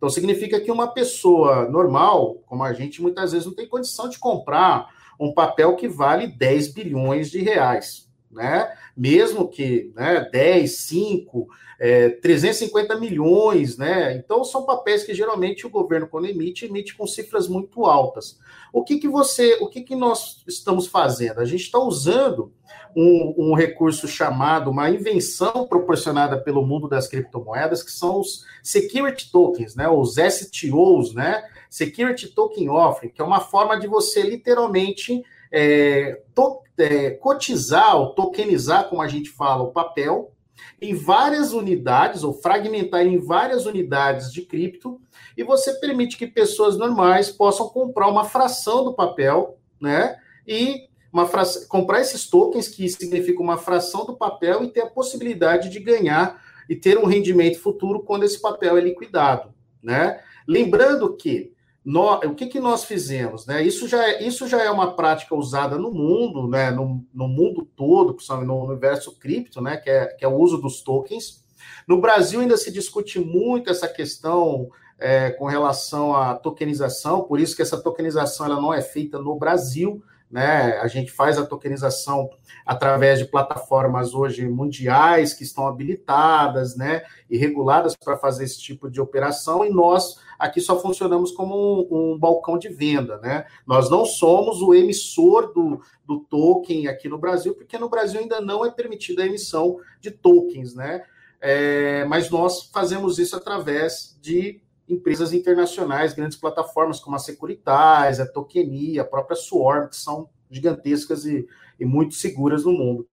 então, significa que uma pessoa normal, como a gente, muitas vezes não tem condição de comprar um papel que vale 10 bilhões de reais, né? Mesmo que né, 10, 5, é, 350 milhões, né? Então, são papéis que geralmente o governo, quando emite, emite com cifras muito altas. O que, que você, o que, que nós estamos fazendo? A gente está usando um, um, recurso chamado, uma invenção proporcionada pelo mundo das criptomoedas, que são os security tokens, né? Os STOs, né? Security Token Offering, que é uma forma de você literalmente é, to, é, cotizar ou tokenizar, como a gente fala, o papel em várias unidades, ou fragmentar em várias unidades de cripto, e você permite que pessoas normais possam comprar uma fração do papel, né? E uma fra... comprar esses tokens, que significa uma fração do papel, e ter a possibilidade de ganhar e ter um rendimento futuro quando esse papel é liquidado, né? Lembrando que nós, o que, que nós fizemos? Né? Isso, já é, isso já é uma prática usada no mundo, né? no, no mundo todo, no universo cripto, né? que, é, que é o uso dos tokens. No Brasil ainda se discute muito essa questão é, com relação à tokenização, por isso que essa tokenização ela não é feita no Brasil, né? A gente faz a tokenização através de plataformas hoje mundiais que estão habilitadas, né, e reguladas para fazer esse tipo de operação, e nós aqui só funcionamos como um, um, balcão de venda, né? Nós não somos o emissor do, do token aqui no Brasil, porque no Brasil ainda não é permitida a emissão de tokens, né? É, mas nós fazemos isso através de empresas internacionais, grandes plataformas como a Securitas, a Tokenia, a própria Swarm, que são gigantescas e, e muito seguras no mundo.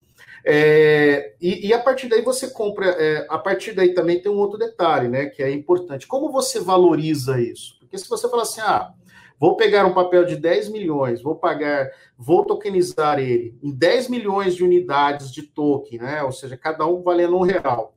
É, e, e, a partir daí você compra. É, a partir daí também tem um outro detalhe, né? Que é importante. Como você valoriza isso? Porque se você falar assim, ah, vou pegar um papel de 10 milhões, vou pagar, vou tokenizar ele em 10 milhões de unidades de token, né? Ou seja, cada um valendo um real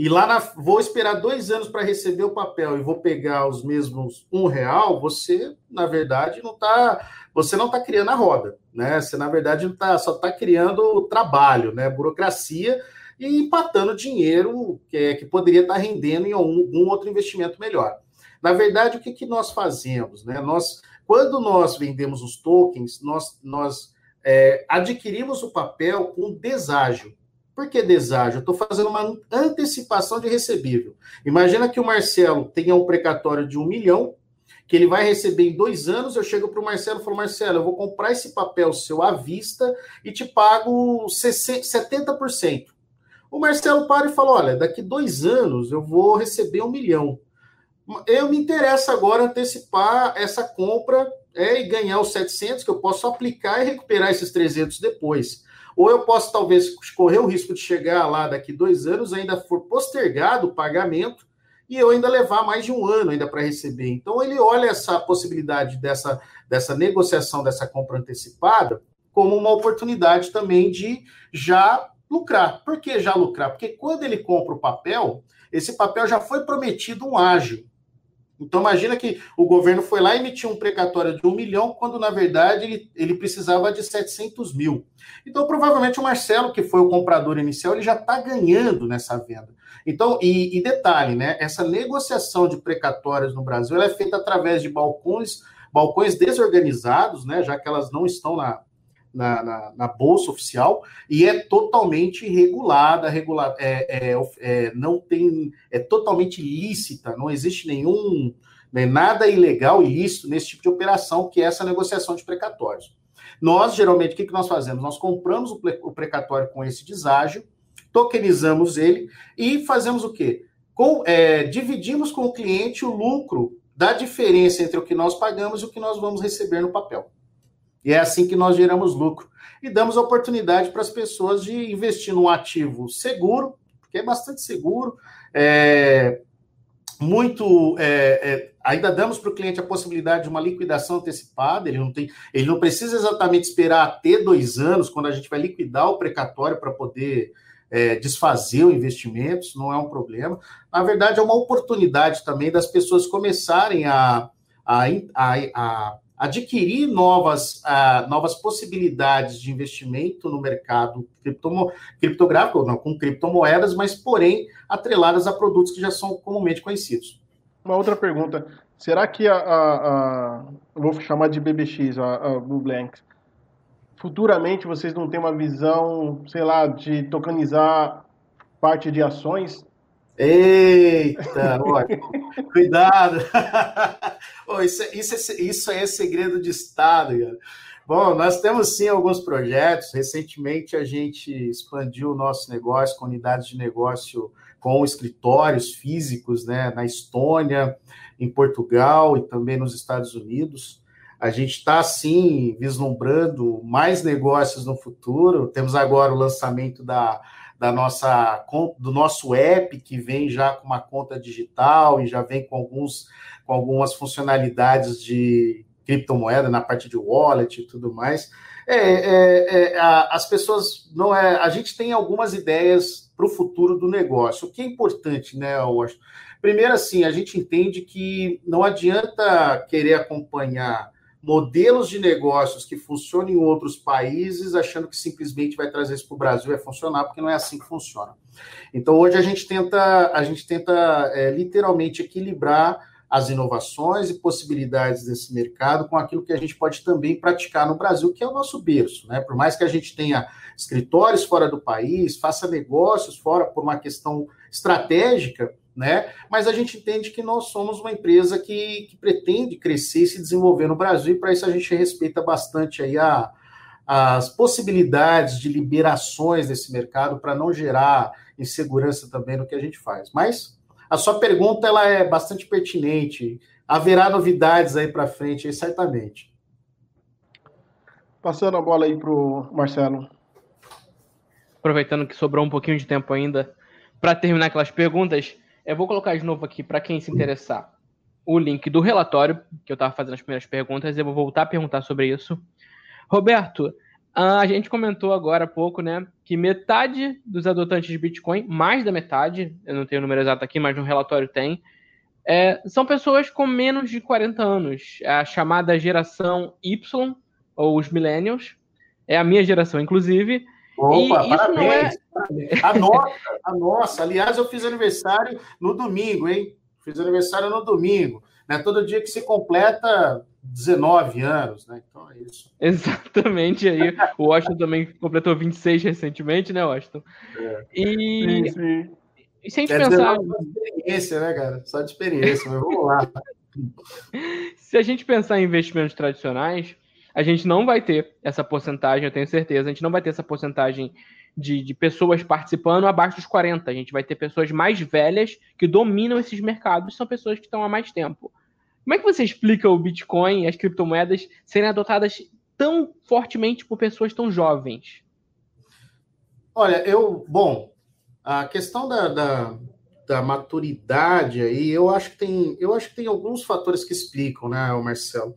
e lá na, vou esperar dois anos para receber o papel e vou pegar os mesmos um real, você, na verdade, não está. Você não está criando a roda, né? Você, na verdade, não tá, só está criando trabalho, né? Burocracia e empatando dinheiro que, é, que poderia estar tá rendendo em algum, outro investimento melhor. Na verdade, o que, que nós fazemos? Né? Nós, quando nós vendemos os tokens, nós, nós é, adquirimos o papel com deságio. Por que deságio? Eu estou fazendo uma antecipação de recebível. Imagina que o Marcelo tenha um precatório de um milhão, que ele vai receber em dois anos. Eu chego para o Marcelo e falo: Marcelo, eu vou comprar esse papel seu à vista e te pago 70%. O Marcelo para e fala: olha, daqui dois anos eu vou receber um milhão. Eu me interessa agora antecipar essa compra é, e ganhar os 700, que eu posso aplicar e recuperar esses 300 depois. Ou eu posso, talvez, correr o risco de chegar lá daqui dois anos, ainda for postergado o pagamento, e eu ainda levar mais de um ano ainda para receber. Então, ele olha essa possibilidade dessa, dessa negociação, dessa compra antecipada, como uma oportunidade também de já lucrar. Por que já lucrar? Porque quando ele compra o papel, esse papel já foi prometido um ágio. Então, imagina que o governo foi lá e emitiu um precatório de um milhão, quando, na verdade, ele, ele precisava de 700 mil. Então, provavelmente, o Marcelo, que foi o comprador inicial, ele já está ganhando nessa venda. Então, e, e, detalhe, né? Essa negociação de precatórios no Brasil é feita através de balcões, balcões desorganizados, né? Já que elas não estão na, na, na, na, bolsa oficial e é totalmente regulada, regular, é, é, é, não tem, é totalmente lícita, não existe nenhum, né, nada ilegal, ilícito nesse tipo de operação, que é essa negociação de precatórios. Nós, geralmente, o que, que nós fazemos? Nós compramos o, precatório com esse deságio, tokenizamos ele e fazemos o quê? Com, é, dividimos com o cliente o lucro da diferença entre o que nós pagamos e o que nós vamos receber no papel. E é assim que nós geramos lucro. E damos oportunidade para as pessoas de investir num ativo seguro, porque é bastante seguro, é, muito. É, é, ainda damos para o cliente a possibilidade de uma liquidação antecipada, ele não tem, ele não precisa exatamente esperar até dois anos, quando a gente vai liquidar o precatório para poder é, desfazer o investimento, isso não é um problema. Na verdade, é uma oportunidade também das pessoas começarem a, a, a, a adquirir novas, uh, novas possibilidades de investimento no mercado criptomo, criptográfico, não, com criptomoedas, mas porém atreladas a produtos que já são comumente conhecidos. Uma outra pergunta: será que a, a, a vou chamar de BBX, a, a futuramente vocês não têm uma visão, sei lá, de tokenizar parte de ações Eita, olha, cuidado. <laughs> isso, é, isso, é, isso é segredo de Estado, cara. Bom, nós temos sim alguns projetos. Recentemente a gente expandiu o nosso negócio com unidades de negócio com escritórios físicos né, na Estônia, em Portugal e também nos Estados Unidos. A gente está, sim, vislumbrando mais negócios no futuro. Temos agora o lançamento da da nossa do nosso app que vem já com uma conta digital e já vem com alguns com algumas funcionalidades de criptomoeda na parte de wallet e tudo mais. É, é, é, a, as pessoas não é. A gente tem algumas ideias para o futuro do negócio. O que é importante, né, Washington? Primeiro, assim, a gente entende que não adianta querer acompanhar modelos de negócios que funcionam em outros países, achando que simplesmente vai trazer isso para o Brasil e vai funcionar, porque não é assim que funciona. Então, hoje a gente tenta, a gente tenta é, literalmente equilibrar as inovações e possibilidades desse mercado com aquilo que a gente pode também praticar no Brasil, que é o nosso berço. Né? Por mais que a gente tenha escritórios fora do país, faça negócios fora por uma questão estratégica, né? Mas a gente entende que nós somos uma empresa que, que pretende crescer e se desenvolver no Brasil, e para isso a gente respeita bastante aí a, as possibilidades de liberações desse mercado para não gerar insegurança também no que a gente faz. Mas a sua pergunta ela é bastante pertinente. Haverá novidades aí para frente, aí, certamente. Passando a bola aí para o Marcelo. Aproveitando que sobrou um pouquinho de tempo ainda, para terminar aquelas perguntas, eu vou colocar de novo aqui para quem se interessar o link do relatório, que eu estava fazendo as primeiras perguntas, eu vou voltar a perguntar sobre isso. Roberto, a gente comentou agora há pouco, né, que metade dos adotantes de Bitcoin, mais da metade, eu não tenho o número exato aqui, mas no relatório tem, é, são pessoas com menos de 40 anos, a chamada geração Y, ou os millennials, é a minha geração, inclusive, Opa, e parabéns, é... A nossa, a nossa. Aliás, eu fiz aniversário no domingo, hein? Fiz aniversário no domingo. né? Todo dia que se completa 19 anos, né? Então é isso. <laughs> Exatamente aí. O Washington também completou 26 recentemente, né, Washington? É. E, sim, sim. e se a gente Quer pensar. Dizer, só de experiência, né, cara? Só de experiência, mas vamos lá. <laughs> se a gente pensar em investimentos tradicionais, a gente não vai ter essa porcentagem, eu tenho certeza, a gente não vai ter essa porcentagem de, de, pessoas participando abaixo dos 40. A gente vai ter pessoas mais velhas que dominam esses mercados, são pessoas que estão há mais tempo. Como é que você explica o Bitcoin e as criptomoedas serem adotadas tão fortemente por pessoas tão jovens? Olha, eu, bom, a questão da, da, da, maturidade aí, eu acho que tem, eu acho que tem alguns fatores que explicam, né, Marcelo?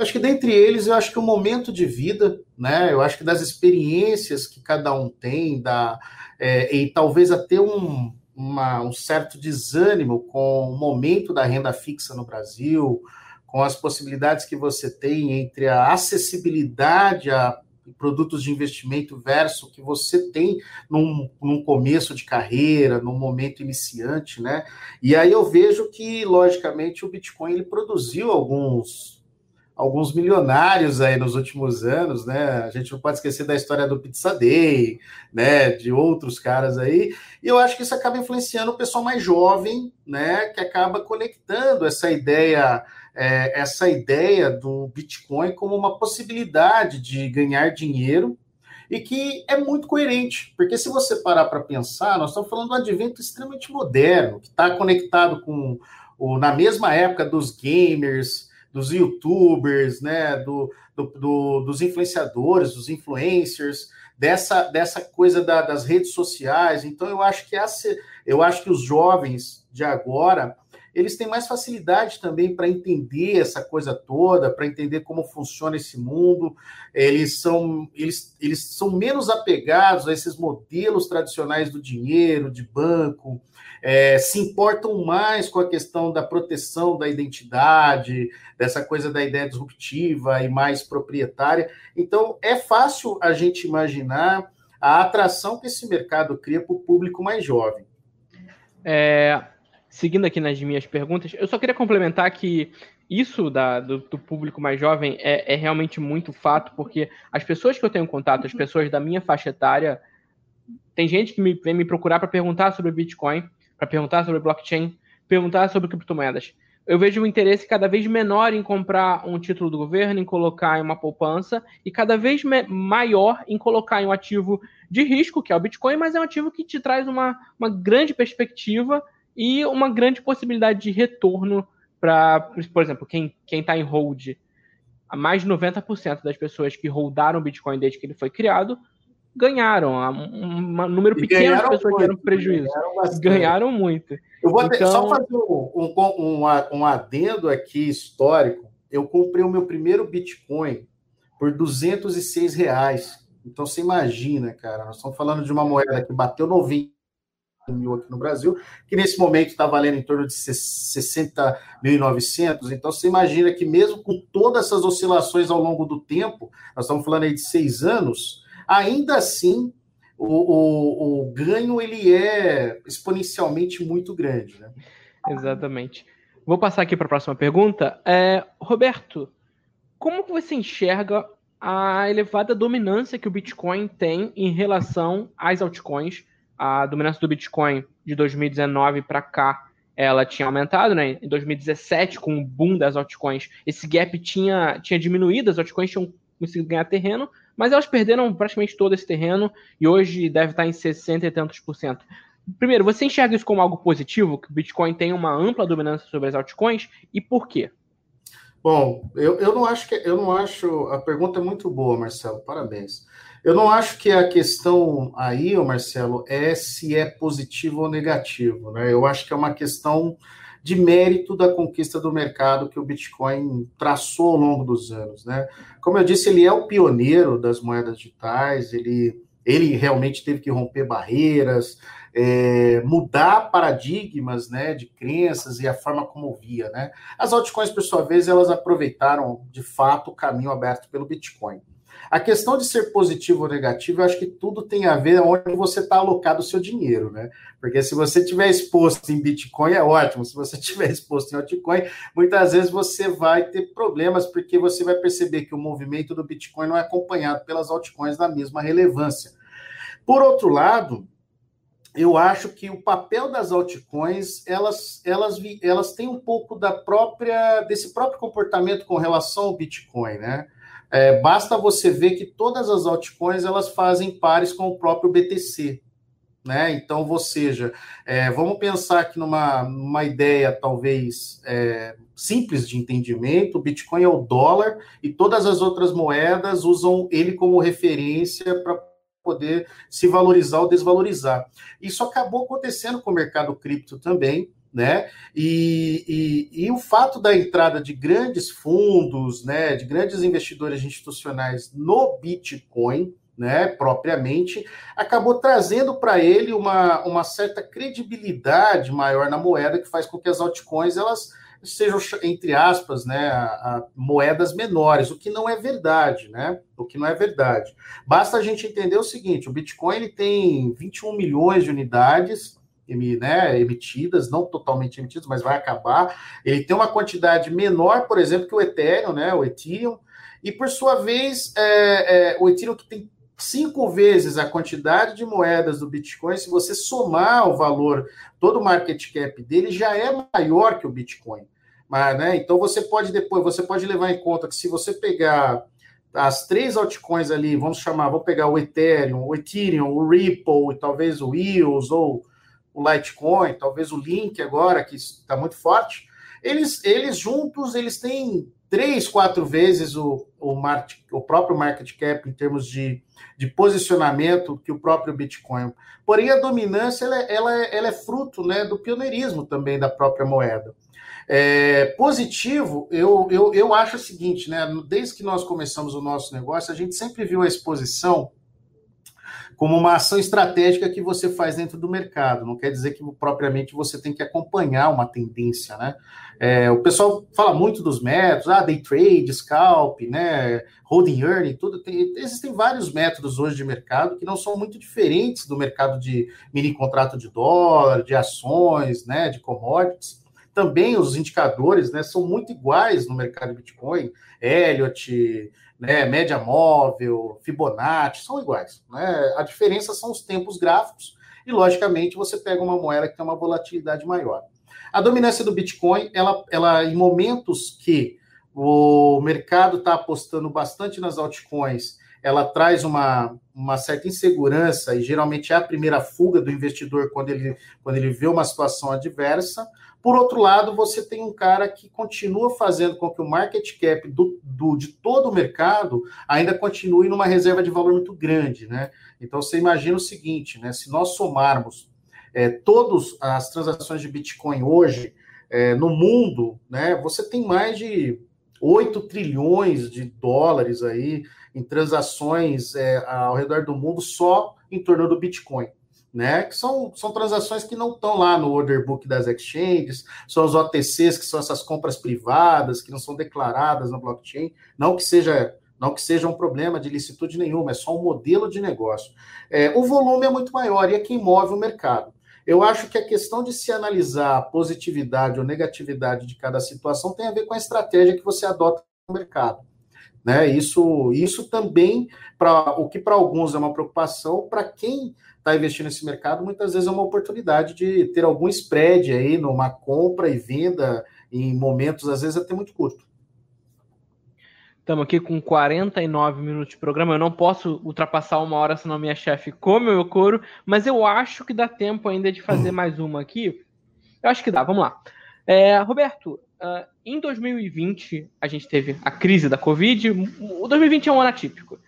Eu acho que dentre eles, eu acho que o momento de vida, né? Eu acho que das experiências que cada um tem, da, é, e talvez até um, uma, um certo desânimo com o momento da renda fixa no Brasil, com as possibilidades que você tem entre a acessibilidade a produtos de investimento versus o que você tem num, num começo de carreira, num momento iniciante, né? E aí eu vejo que, logicamente, o Bitcoin ele produziu alguns alguns milionários aí nos últimos anos, né? A gente não pode esquecer da história do Pizza Day, né? De outros caras aí. E eu acho que isso acaba influenciando o pessoal mais jovem, né? Que acaba conectando essa ideia, é, essa ideia do Bitcoin como uma possibilidade de ganhar dinheiro e que é muito coerente, porque se você parar para pensar, nós estamos falando de um advento extremamente moderno, que está conectado com o, na mesma época dos gamers, dos youtubers, né, do, do, do, dos influenciadores, dos influencers, dessa, dessa coisa da, das redes sociais. Então, eu acho que essa, eu acho que os jovens de agora eles têm mais facilidade também para entender essa coisa toda, para entender como funciona esse mundo. Eles são, eles, eles são menos apegados a esses modelos tradicionais do dinheiro, de banco, é, se importam mais com a questão da proteção da identidade, dessa coisa da ideia disruptiva e mais proprietária. Então, é fácil a gente imaginar a atração que esse mercado cria para o público mais jovem. É, seguindo aqui nas minhas perguntas, eu só queria complementar que isso da, do, do, público mais jovem é, é, realmente muito fato, porque as pessoas que eu tenho contato, as pessoas da minha faixa etária, tem gente que me, vem me procurar para perguntar sobre Bitcoin, para perguntar sobre blockchain, perguntar sobre criptomoedas. Eu vejo um interesse cada vez menor em comprar um título do governo, em colocar em uma poupança, e cada vez maior em colocar em um ativo de risco, que é o Bitcoin, mas é um ativo que te traz uma, uma grande perspectiva e uma grande possibilidade de retorno para, por exemplo, quem está em hold. Mais de 90% das pessoas que holdaram o Bitcoin desde que ele foi criado ganharam. Um, número e pequeno de pessoas tiveram prejuízo. Ganharam, ganharam, muito. Eu vou então... só fazer um, um, um, adendo aqui histórico. Eu comprei o meu primeiro Bitcoin por 206 reais. Então você imagina, cara, nós estamos falando de uma moeda que bateu 90 mil aqui no Brasil, que nesse momento está valendo em torno de 60.900. Então, você imagina que mesmo com todas essas oscilações ao longo do tempo, nós estamos falando aí de seis anos, ainda assim, o, o, o ganho ele é exponencialmente muito grande. Né? Exatamente. Vou passar aqui para a próxima pergunta. É, Roberto, como você enxerga a elevada dominância que o Bitcoin tem em relação às altcoins a dominância do Bitcoin de 2019 para cá ela tinha aumentado, né? Em 2017, com o boom das altcoins, esse gap tinha, tinha diminuído, as altcoins tinham conseguido ganhar terreno, mas elas perderam praticamente todo esse terreno e hoje deve estar em 60 e tantos por cento. Primeiro, você enxerga isso como algo positivo, que o Bitcoin tem uma ampla dominância sobre as altcoins, e por quê? Bom, eu, eu não acho que eu não acho. A pergunta é muito boa, Marcelo. Parabéns. Eu não acho que a questão aí, Marcelo, é se é positivo ou negativo. Né? Eu acho que é uma questão de mérito da conquista do mercado que o Bitcoin traçou ao longo dos anos. Né? Como eu disse, ele é o pioneiro das moedas digitais, ele, ele realmente teve que romper barreiras, é, mudar paradigmas né, de crenças e a forma como via. Né? As altcoins, por sua vez, elas aproveitaram de fato o caminho aberto pelo Bitcoin. A questão de ser positivo ou negativo, eu acho que tudo tem a ver onde você está alocado o seu dinheiro, né? Porque se você tiver exposto em Bitcoin, é ótimo. Se você <laughs> tiver exposto em altcoin, muitas vezes você vai ter problemas, porque você vai perceber que o movimento do Bitcoin não é acompanhado pelas altcoins na mesma relevância. Por outro lado, eu acho que o papel das altcoins elas, elas, elas têm um pouco da própria desse próprio comportamento com relação ao Bitcoin, né? É, basta você ver que todas as altcoins elas fazem pares com o próprio BTC, né? Então, ou seja, é, vamos pensar aqui numa, numa ideia talvez é, simples de entendimento: o Bitcoin é o dólar e todas as outras moedas usam ele como referência para poder se valorizar ou desvalorizar. Isso acabou acontecendo com o mercado cripto também, né? E, e, e, o fato da entrada de grandes fundos, né, de grandes investidores institucionais no Bitcoin, né, propriamente, acabou trazendo para ele uma, uma certa credibilidade maior na moeda que faz com que as altcoins elas sejam, entre aspas, né, a, a moedas menores, o que não é verdade, né? O que não é verdade. Basta a gente entender o seguinte: o Bitcoin ele tem 21 milhões de unidades. Né, emitidas, não totalmente emitidas, mas vai acabar. Ele tem uma quantidade menor, por exemplo, que o Ethereum, né, o Ethereum, e por sua vez, é, é, o Ethereum tem cinco vezes a quantidade de moedas do Bitcoin, se você somar o valor, todo o market cap dele já é maior que o Bitcoin. Mas, né, então você pode depois, você pode levar em conta que se você pegar as três altcoins ali, vamos chamar, vou pegar o Ethereum, o Ethereum, o Ripple, e talvez o EOS ou o Litecoin, talvez o Link agora, que está muito forte, eles, eles juntos, eles têm três, quatro vezes o, o, market, o próprio market cap em termos de, de posicionamento que o próprio Bitcoin. Porém, a dominância ela, é, ela, é, ela é fruto né, do pioneirismo também da própria moeda. É, positivo, eu, eu, eu acho o seguinte, né? Desde que nós começamos o nosso negócio, a gente sempre viu a exposição como uma ação estratégica que você faz dentro do mercado. Não quer dizer que propriamente você tem que acompanhar uma tendência, né? É, o pessoal fala muito dos métodos, ah, day trade, scalp, né, holding earning, tudo. Tem, existem vários métodos hoje de mercado que não são muito diferentes do mercado de mini contrato de dólar, de ações, né, de commodities. Também os indicadores, né, são muito iguais no mercado de Bitcoin, Elliott, né, média móvel, Fibonacci, são iguais. Né? A diferença são os tempos gráficos e, logicamente, você pega uma moeda que tem uma volatilidade maior. A dominância do Bitcoin, ela, ela em momentos que o mercado está apostando bastante nas altcoins, ela traz uma, uma certa insegurança e geralmente é a primeira fuga do investidor quando ele, quando ele vê uma situação adversa. Por outro lado, você tem um cara que continua fazendo com que o market cap do, do, de todo o mercado ainda continue numa reserva de valor muito grande, né? Então você imagina o seguinte, né? Se nós somarmos é, todas as transações de Bitcoin hoje é, no mundo, né? Você tem mais de 8 trilhões de dólares aí em transações é, ao redor do mundo só em torno do Bitcoin né? Que são, são transações que não estão lá no order book das exchanges, são os OTCs, que são essas compras privadas, que não são declaradas no blockchain, não que seja não que seja um problema de licitude nenhuma, é só um modelo de negócio. É, o volume é muito maior e é quem move o mercado. Eu acho que a questão de se analisar a positividade ou negatividade de cada situação tem a ver com a estratégia que você adota no mercado. Né? Isso, isso também, para o que para alguns é uma preocupação, para quem está investindo nesse mercado, muitas vezes é uma oportunidade de ter algum spread aí numa compra e venda em momentos, às vezes, até muito curto. Estamos aqui com 49 minutos de programa. Eu não posso ultrapassar uma hora, senão minha chefe come o meu couro, mas eu acho que dá tempo ainda de fazer mais uma aqui. Eu acho que dá, vamos lá. É, Roberto, uh, em 2020 a gente teve a crise da Covid. O 2020 é um ano atípico.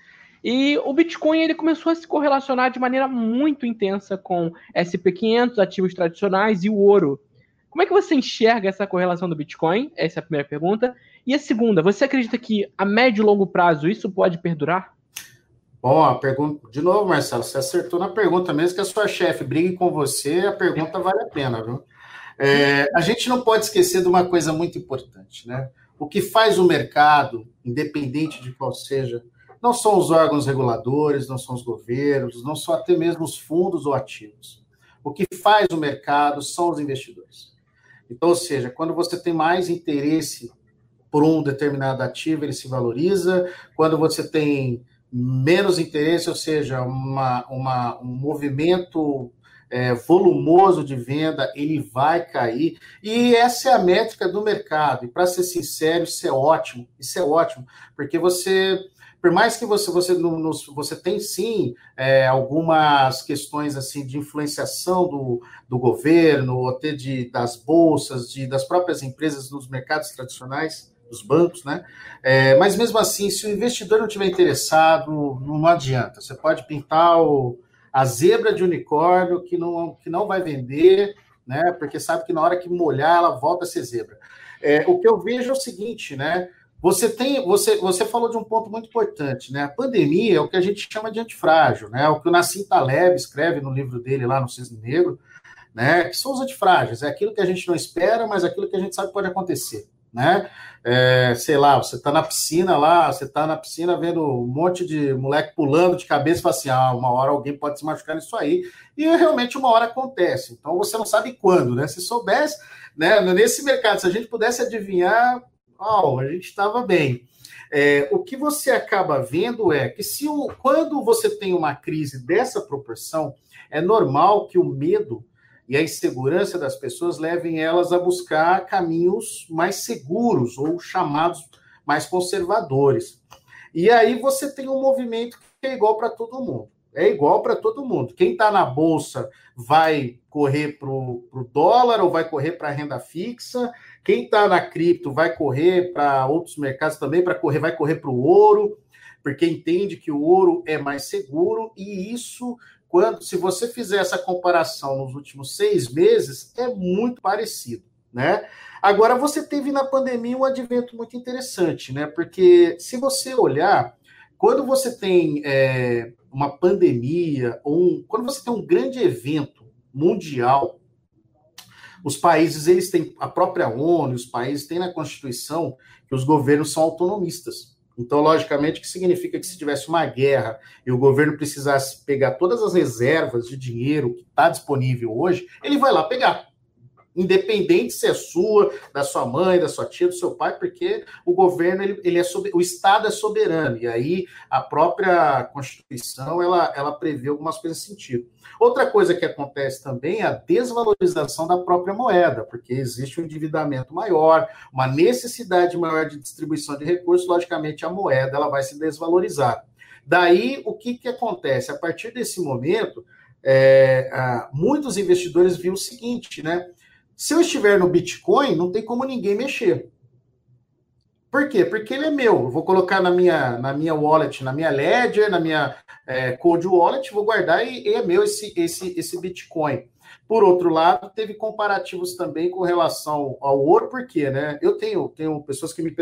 E o Bitcoin ele começou a se correlacionar de maneira muito intensa com SP500, ativos tradicionais e o ouro. Como é que você enxerga essa correlação do Bitcoin? Essa é a primeira pergunta. E a segunda, você acredita que a médio e longo prazo isso pode perdurar? Bom, a pergunta, de novo, Marcelo, você acertou na pergunta, mesmo que a sua chefe brigue com você, a pergunta vale a pena, viu? É, a gente não pode esquecer de uma coisa muito importante, né? O que faz o mercado, independente de qual seja, Não são os órgãos reguladores, não são os governos, não são até mesmo os fundos ou ativos. O que faz o mercado são os investidores. Então, ou seja, quando você tem mais interesse por um determinado ativo, ele se valoriza. Quando você tem menos interesse, ou seja, uma, uma um movimento é, volumoso de venda, ele vai cair. E essa é a métrica do mercado. E para ser sincero, isso é ótimo. Isso é ótimo, porque você, por mais que você você, você tem sim é, algumas questões assim de influenciação do, do governo, até de, das bolsas, de, das próprias empresas nos mercados tradicionais, dos bancos, né? É, mas mesmo assim, se o investidor não tiver interessado, não adianta. Você pode pintar o a zebra de unicórnio que não, que não vai vender, né? Porque sabe que na hora que molhar, ela volta a ser zebra. É, o que eu vejo é o seguinte, né? Você tem, você, você falou de um ponto muito importante, né? A pandemia é o que a gente chama de antifrágil, né? O que o Nassim Taleb escreve no livro dele lá no Cisne Negro, né? Que são os antifrágeis, é aquilo que a gente não espera, mas aquilo que a gente sabe pode acontecer né? É, sei lá, você tá na piscina lá, você tá na piscina vendo um monte de moleque pulando de cabeça fala assim: ah, uma hora alguém pode se machucar nisso aí, e realmente uma hora acontece. Então você não sabe quando, né? Se soubesse, né? Nesse mercado, se a gente pudesse adivinhar, a gente estava bem. É, o que você acaba vendo é que se o, quando você tem uma crise dessa proporção, é normal que o medo e a insegurança das pessoas levem elas a buscar caminhos mais seguros ou chamados mais conservadores. E aí você tem um movimento que é igual para todo mundo. É igual para todo mundo. Quem está na bolsa vai correr para o dólar ou vai correr para a renda fixa. Quem está na cripto vai correr para outros mercados também, para correr, vai correr para o ouro, porque entende que o ouro é mais seguro, e isso quando, se você fizer essa comparação nos últimos seis meses, é muito parecido, né? Agora, você teve na pandemia um advento muito interessante, né? Porque se você olhar, quando você tem é, uma pandemia, ou um, quando você tem um grande evento mundial, os países, eles têm, a própria ONU, os países têm na Constituição que os governos são autonomistas. Então, logicamente, que significa que se tivesse uma guerra e o governo precisasse pegar todas as reservas de dinheiro que está disponível hoje, ele vai lá pegar independente se é sua, da sua mãe, da sua tia, do seu pai, porque o governo, ele, ele é o Estado é soberano, e aí a própria Constituição, ela, ela prevê algumas coisas nesse sentido. Outra coisa que acontece também é a desvalorização da própria moeda, porque existe um endividamento maior, uma necessidade maior de distribuição de recursos, logicamente a moeda ela vai se desvalorizar. Daí, o que, que acontece? A partir desse momento, é, muitos investidores viram o seguinte, né? Se eu estiver no Bitcoin, não tem como ninguém mexer. Por quê? Porque ele é meu. Eu vou colocar na minha, na minha wallet, na minha Ledger, na minha é, Cold Wallet, vou guardar e, e, é meu esse, esse, esse Bitcoin. Por outro lado, teve comparativos também com relação ao ouro, porque né, eu tenho, tenho pessoas que me,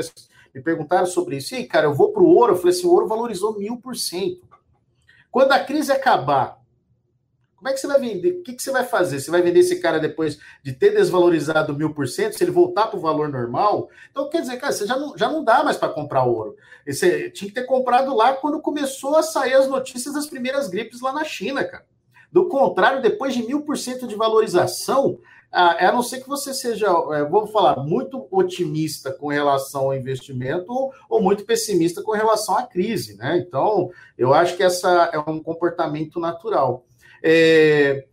me perguntaram sobre isso. E, cara, eu vou para o ouro, eu falei assim, o ouro valorizou mil por cento. Quando a crise acabar, como é que você vai vender? O que, que você vai fazer? Você vai vender esse cara depois de ter desvalorizado mil por cento, se ele voltar para o valor normal? Então, quer dizer, cara, você já não, já não dá mais para comprar ouro. Você tinha que ter comprado lá quando começou a sair as notícias das primeiras gripes lá na China, cara. Do contrário, depois de mil por cento de valorização, a não ser que você seja, é, vamos falar, muito otimista com relação ao investimento ou, ou, muito pessimista com relação à crise, né? Então, eu acho que essa é um comportamento natural. É,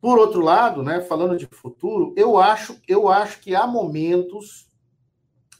por outro lado, né, falando de futuro, eu acho, eu acho que há momentos,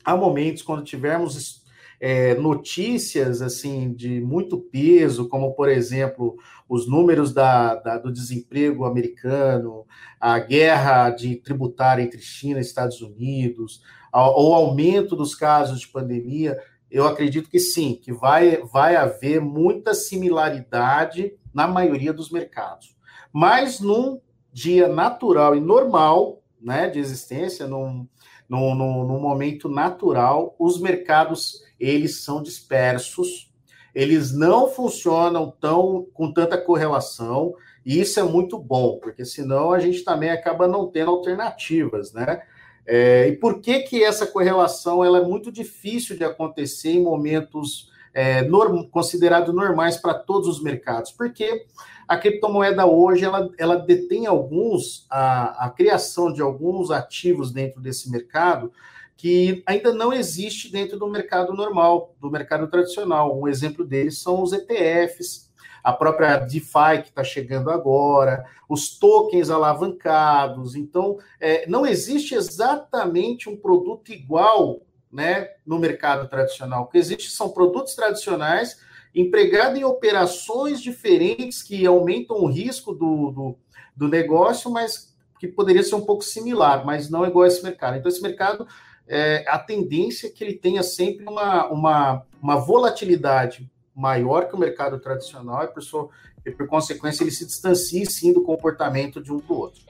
há momentos quando tivermos é, notícias assim de muito peso, como por exemplo os números da, da, do desemprego americano, a guerra de tributária entre China e Estados Unidos, o aumento dos casos de pandemia, eu acredito que sim, que vai, vai haver muita similaridade na maioria dos mercados. Mas num dia natural e normal né, de existência, num, num, num, momento natural, os mercados eles são dispersos, eles não funcionam tão com tanta correlação, e isso é muito bom, porque senão a gente também acaba não tendo alternativas, né? É, e por que que essa correlação ela é muito difícil de acontecer em momentos é, norm, considerado normais para todos os mercados, porque a criptomoeda hoje ela, ela detém alguns, a, a criação de alguns ativos dentro desse mercado que ainda não existe dentro do mercado normal, do mercado tradicional. Um exemplo deles são os ETFs, a própria DeFi que está chegando agora, os tokens alavancados. Então, é, não existe exatamente um produto igual né, no mercado tradicional. O que existe são produtos tradicionais empregados em operações diferentes que aumentam o risco do, do, do negócio, mas que poderia ser um pouco similar, mas não igual a esse mercado. Então, esse mercado, é, a tendência é que ele tenha sempre uma, uma, uma volatilidade maior que o mercado tradicional e por, sua, e, por consequência, ele se distancie, sim, do comportamento de um para o outro.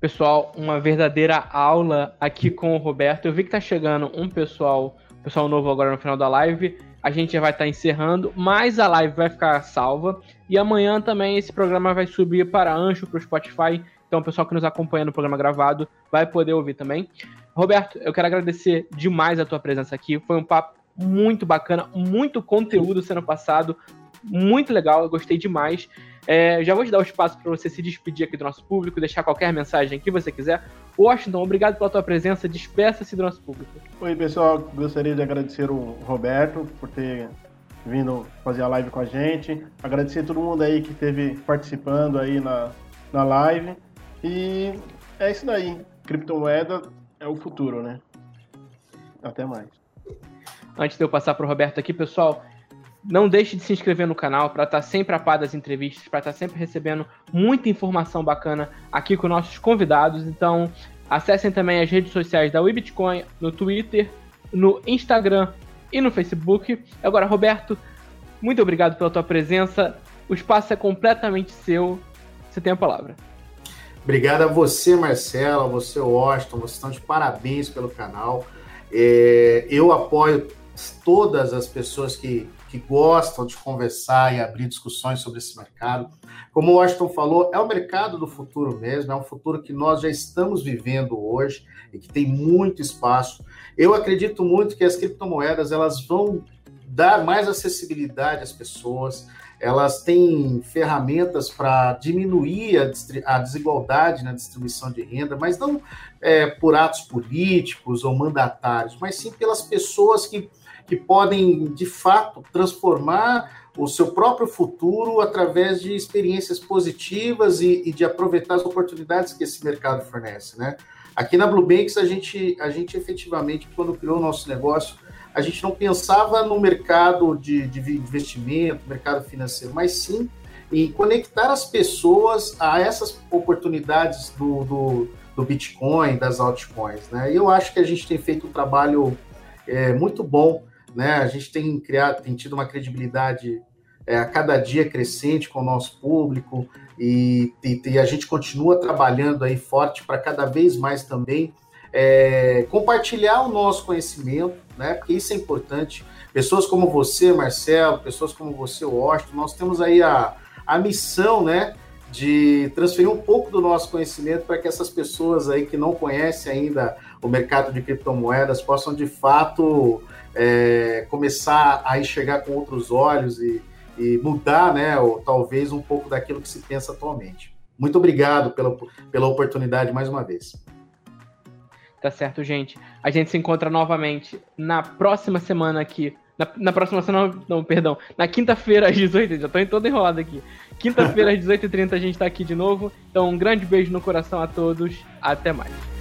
Pessoal, uma verdadeira aula aqui com o Roberto. Eu vi que tá chegando um pessoal, pessoal novo agora no final da live. A gente já vai estar tá encerrando, mas a live vai ficar salva. E amanhã também esse programa vai subir para Ancho, para o Spotify. Então, o pessoal que nos acompanha no programa gravado vai poder ouvir também. Roberto, eu quero agradecer demais a tua presença aqui. Foi um papo muito bacana, muito conteúdo sendo passado, muito legal, eu gostei demais. É, já vou te dar o espaço para você se despedir aqui do nosso público, deixar qualquer mensagem que você quiser. Washington, obrigado pela tua presença, despeça-se do nosso público. Oi, pessoal, gostaria de agradecer o Roberto por ter vindo fazer a live com a gente, agradecer a todo mundo aí que esteve participando aí na, na live. E é isso daí, criptomoeda é o futuro, né? Até mais. Antes de eu passar para o Roberto aqui, pessoal, não deixe de se inscrever no canal para estar tá sempre a par das entrevistas, para estar tá sempre recebendo muita informação bacana aqui com nossos convidados. Então, acessem também as redes sociais da WeBitcoin no Twitter, no Instagram e no Facebook. Agora, Roberto, muito obrigado pela tua presença. O espaço é completamente seu. Você tem a palavra. Obrigado a você, Marcelo, a você, Washington. Vocês estão de parabéns pelo canal. É, eu apoio todas as pessoas que que gostam de conversar e abrir discussões sobre esse mercado. Como o Washington falou, é o mercado do futuro mesmo, é um futuro que nós já estamos vivendo hoje e que tem muito espaço. Eu acredito muito que as criptomoedas elas vão dar mais acessibilidade às pessoas, elas têm ferramentas para diminuir a, a, desigualdade na distribuição de renda, mas não é, por atos políticos ou mandatários, mas sim pelas pessoas que que podem, de fato, transformar o seu próprio futuro através de experiências positivas e, e de aproveitar as oportunidades que esse mercado fornece, né? Aqui na Blue Banks, a gente, a gente efetivamente, quando criou o nosso negócio, a gente não pensava no mercado de, de investimento, mercado financeiro, mas sim em conectar as pessoas a essas oportunidades do, do, do Bitcoin, das altcoins, né? E eu acho que a gente tem feito um trabalho é, muito bom né? A gente tem criado, tem tido uma credibilidade é, a cada dia crescente com o nosso público e, e, e a gente continua trabalhando aí forte para cada vez mais também é, compartilhar o nosso conhecimento, né? Porque isso é importante. Pessoas como você, Marcelo, pessoas como você, Washington, nós temos aí a, a missão, né? De transferir um pouco do nosso conhecimento para que essas pessoas aí que não conhecem ainda o mercado de criptomoedas possam de fato é, começar a enxergar com outros olhos e, e mudar, né, ou talvez um pouco daquilo que se pensa atualmente. Muito obrigado pela, pela oportunidade mais uma vez. Tá certo, gente. A gente se encontra novamente na próxima semana aqui. Na, na próxima semana, não, perdão. Na quinta-feira às 18 já tô todo enrolado aqui. Quinta-feira às 18h30 a gente tá aqui de novo. Então, um grande beijo no coração a todos. Até mais.